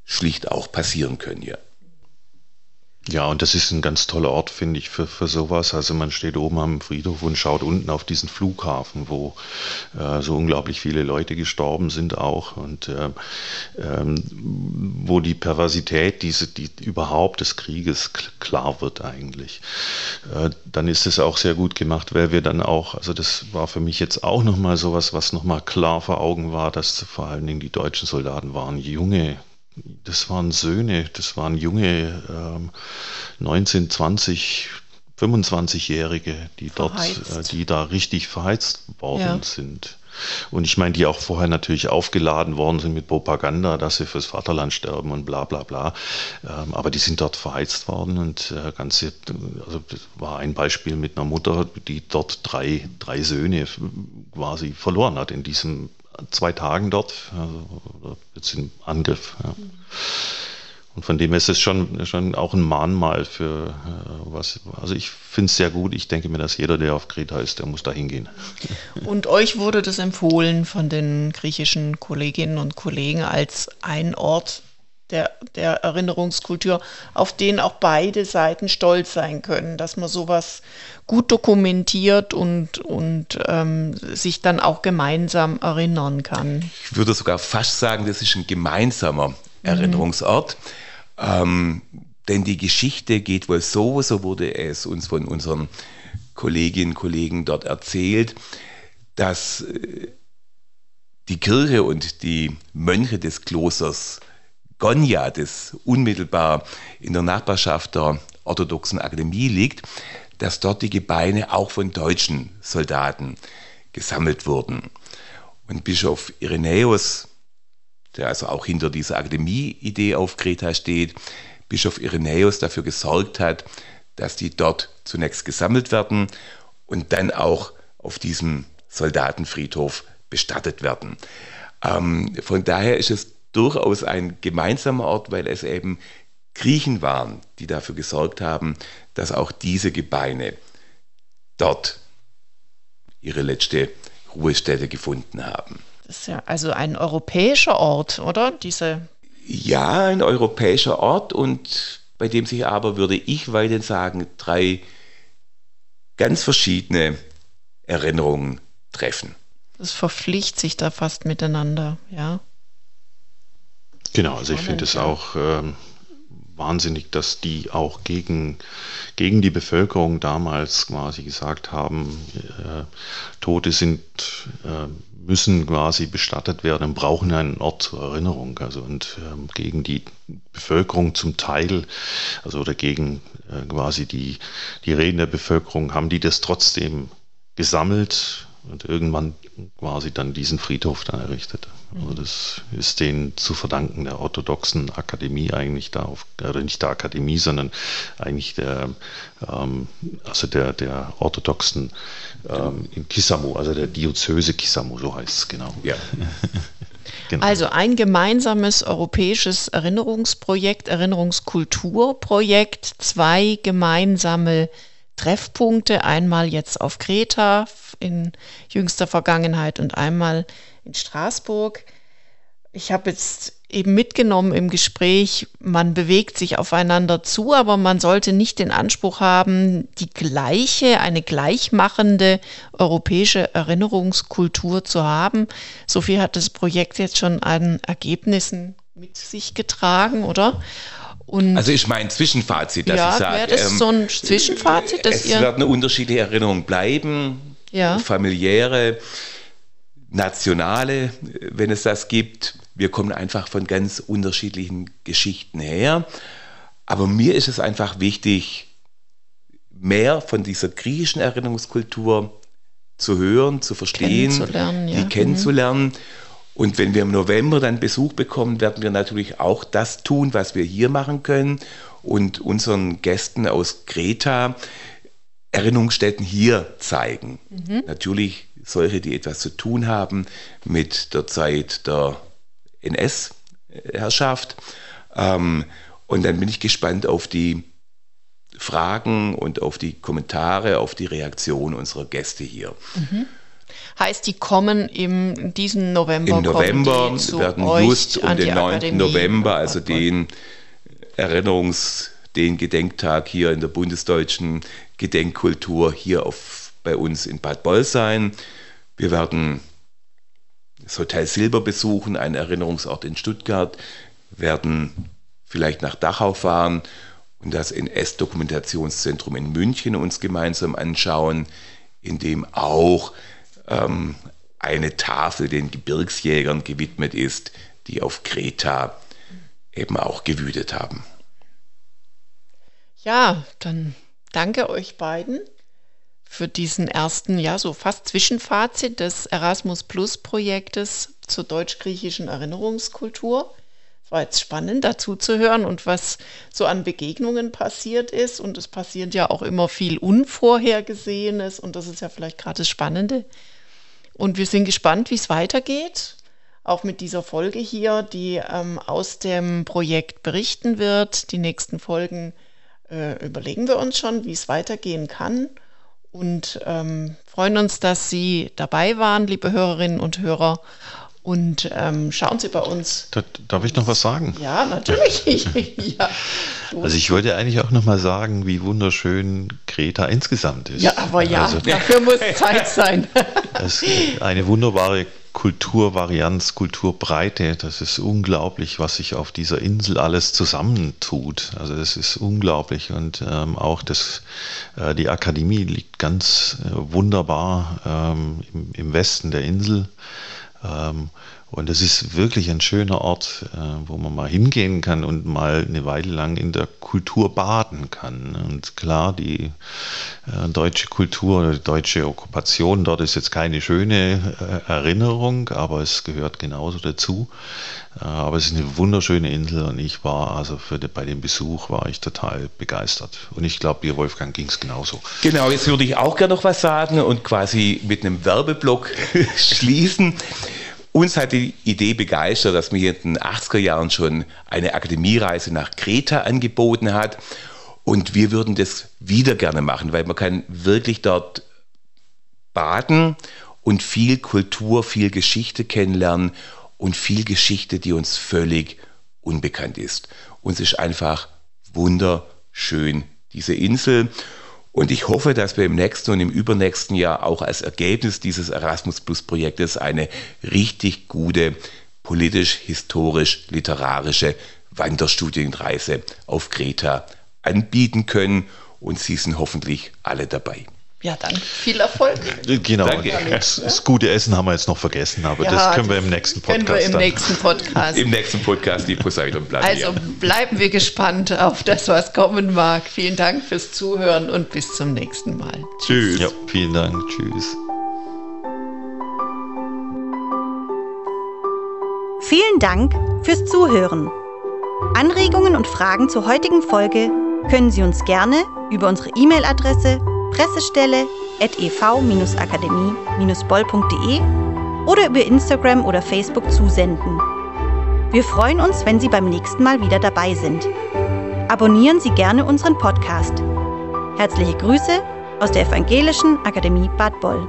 schlicht auch passieren können hier. Ja, und das ist ein ganz toller Ort, finde ich, für, für sowas. Also man steht oben am Friedhof und schaut unten auf diesen Flughafen, wo äh, so unglaublich viele Leute gestorben sind auch und äh, ähm, wo die Perversität diese, die überhaupt des Krieges klar wird eigentlich. Äh, dann ist es auch sehr gut gemacht, weil wir dann auch, also das war für mich jetzt auch nochmal sowas, was nochmal klar vor Augen war, dass vor allen Dingen die deutschen Soldaten waren junge, das waren Söhne, das waren junge ähm, 19, 20, 25-Jährige, die dort, äh, die da richtig verheizt worden ja. sind. Und ich meine, die auch vorher natürlich aufgeladen worden sind mit Propaganda, dass sie fürs Vaterland sterben und bla bla bla. Ähm, aber die sind dort verheizt worden und äh, ganze, also das war ein Beispiel mit einer Mutter, die dort drei, drei Söhne quasi verloren hat in diesem zwei Tagen dort, also im Angriff. Ja. Und von dem ist es schon, schon auch ein Mahnmal für äh, was. Also ich finde es sehr gut. Ich denke mir, dass jeder, der auf Kreta ist, der muss da hingehen. *laughs* Und euch wurde das empfohlen von den griechischen Kolleginnen und Kollegen als ein Ort der, der Erinnerungskultur, auf den auch beide Seiten stolz sein können, dass man sowas gut dokumentiert und, und ähm, sich dann auch gemeinsam erinnern kann. Ich würde sogar fast sagen, das ist ein gemeinsamer mhm. Erinnerungsort. Ähm, denn die Geschichte geht wohl so, so wurde es uns von unseren Kolleginnen und Kollegen dort erzählt, dass äh, die Kirche und die Mönche des Klosters Gonja, das unmittelbar in der Nachbarschaft der orthodoxen Akademie liegt, dass dort die Gebeine auch von deutschen Soldaten gesammelt wurden. Und Bischof Irenäus, der also auch hinter dieser Akademie-Idee auf Kreta steht, Bischof Irenäus dafür gesorgt hat, dass die dort zunächst gesammelt werden und dann auch auf diesem Soldatenfriedhof bestattet werden. Ähm, von daher ist es durchaus ein gemeinsamer Ort, weil es eben Griechen waren, die dafür gesorgt haben, dass auch diese Gebeine dort ihre letzte Ruhestätte gefunden haben. Das ist ja also ein europäischer Ort, oder? Diese ja, ein europäischer Ort und bei dem sich aber, würde ich weiterhin sagen, drei ganz verschiedene Erinnerungen treffen. Das verpflichtet sich da fast miteinander, ja. Genau, also ich finde es auch ähm, wahnsinnig, dass die auch gegen, gegen die Bevölkerung damals quasi gesagt haben, äh, Tote sind, äh, müssen quasi bestattet werden und brauchen einen Ort zur Erinnerung. Also und ähm, gegen die Bevölkerung zum Teil, also oder gegen äh, quasi die, die Reden der Bevölkerung, haben die das trotzdem gesammelt und irgendwann quasi dann diesen Friedhof dann errichtet. Also das ist denen zu verdanken, der orthodoxen Akademie eigentlich da, auf, oder nicht der Akademie, sondern eigentlich der, ähm, also der, der orthodoxen ähm, in Kisamo, also der Diözese Kisamo, so heißt es genau. Ja. *laughs* genau. Also ein gemeinsames europäisches Erinnerungsprojekt, Erinnerungskulturprojekt, zwei gemeinsame Treffpunkte, einmal jetzt auf Kreta in jüngster Vergangenheit und einmal in Straßburg. Ich habe jetzt eben mitgenommen im Gespräch, man bewegt sich aufeinander zu, aber man sollte nicht den Anspruch haben, die gleiche, eine gleichmachende europäische Erinnerungskultur zu haben. So viel hat das Projekt jetzt schon an Ergebnissen mit sich getragen, oder? Und also ich mein Zwischenfazit, dass ja, ich sage. Das ähm, so ein Zwischenfazit, dass es ihr werden unterschiedliche Erinnerungen bleiben, ja. familiäre, nationale, wenn es das gibt. Wir kommen einfach von ganz unterschiedlichen Geschichten her. Aber mir ist es einfach wichtig, mehr von dieser griechischen Erinnerungskultur zu hören, zu verstehen, kennenzulernen, ja. die kennenzulernen. Mhm. Und wenn wir im November dann Besuch bekommen, werden wir natürlich auch das tun, was wir hier machen können und unseren Gästen aus Kreta Erinnerungsstätten hier zeigen. Mhm. Natürlich solche, die etwas zu tun haben mit der Zeit der NS-Herrschaft. Ähm, und dann bin ich gespannt auf die Fragen und auf die Kommentare, auf die Reaktion unserer Gäste hier. Mhm. Heißt, die kommen im diesen November? Im November werden just um den 9. Akademie November, also den Erinnerungs-, den Gedenktag hier in der bundesdeutschen Gedenkkultur hier auf, bei uns in Bad Boll sein. Wir werden das Hotel Silber besuchen, einen Erinnerungsort in Stuttgart, werden vielleicht nach Dachau fahren und das NS-Dokumentationszentrum in München uns gemeinsam anschauen, in dem auch ähm, eine Tafel den Gebirgsjägern gewidmet ist, die auf Kreta eben auch gewütet haben. Ja, dann danke euch beiden für diesen ersten, ja, so fast Zwischenfazit des Erasmus Plus Projektes zur deutsch-griechischen Erinnerungskultur. Es war jetzt spannend, dazu zu hören und was so an Begegnungen passiert ist. Und es passiert ja auch immer viel Unvorhergesehenes. Und das ist ja vielleicht gerade das Spannende. Und wir sind gespannt, wie es weitergeht. Auch mit dieser Folge hier, die ähm, aus dem Projekt berichten wird. Die nächsten Folgen äh, überlegen wir uns schon, wie es weitergehen kann. Und ähm, freuen uns, dass Sie dabei waren, liebe Hörerinnen und Hörer. Und ähm, schauen Sie bei uns. Da, darf ich noch was sagen? Ja, natürlich. *laughs* *laughs* ja. Also ich wollte eigentlich auch noch mal sagen, wie wunderschön Kreta insgesamt ist. Ja, aber ja, also, dafür muss Zeit sein. eine wunderbare Kulturvarianz, Kulturbreite. Das ist unglaublich, was sich auf dieser Insel alles zusammentut. Also das ist unglaublich. Und ähm, auch das, äh, die Akademie liegt ganz äh, wunderbar ähm, im, im Westen der Insel. Ähm, und es ist wirklich ein schöner Ort, äh, wo man mal hingehen kann und mal eine Weile lang in der Kultur baden kann. Und klar, die äh, deutsche Kultur die deutsche Okkupation dort ist jetzt keine schöne äh, Erinnerung, aber es gehört genauso dazu. Aber es ist eine wunderschöne Insel und ich war, also die, bei dem Besuch war ich total begeistert. Und ich glaube, dir, Wolfgang, ging es genauso. Genau, jetzt würde ich auch gerne noch was sagen und quasi mit einem Werbeblock *laughs* schließen. Uns hat die Idee begeistert, dass hier in den 80er Jahren schon eine Akademiereise nach Kreta angeboten hat. Und wir würden das wieder gerne machen, weil man kann wirklich dort baden und viel Kultur, viel Geschichte kennenlernen und viel Geschichte, die uns völlig unbekannt ist. Uns ist einfach wunderschön, diese Insel. Und ich hoffe, dass wir im nächsten und im übernächsten Jahr auch als Ergebnis dieses Erasmus Plus Projektes eine richtig gute politisch, historisch, literarische Wanderstudienreise auf Kreta anbieten können. Und Sie sind hoffentlich alle dabei. Ja, dann viel Erfolg. Genau, das, das, gute Essen haben wir jetzt noch vergessen, aber ja, das können wir im nächsten Podcast. Können wir im dann. nächsten Podcast. Im nächsten Podcast die Poseidon bleiben. Also bleiben wir gespannt auf das, was kommen mag. Vielen Dank fürs Zuhören und bis zum nächsten Mal. Tschüss. Ja, vielen Dank. Tschüss. Vielen Dank fürs Zuhören. Anregungen und Fragen zur heutigen Folge können Sie uns gerne über unsere E-Mail-Adresse pressestelle.ev-akademie-boll.de oder über Instagram oder Facebook zusenden. Wir freuen uns, wenn Sie beim nächsten Mal wieder dabei sind. Abonnieren Sie gerne unseren Podcast. Herzliche Grüße aus der Evangelischen Akademie Bad Boll.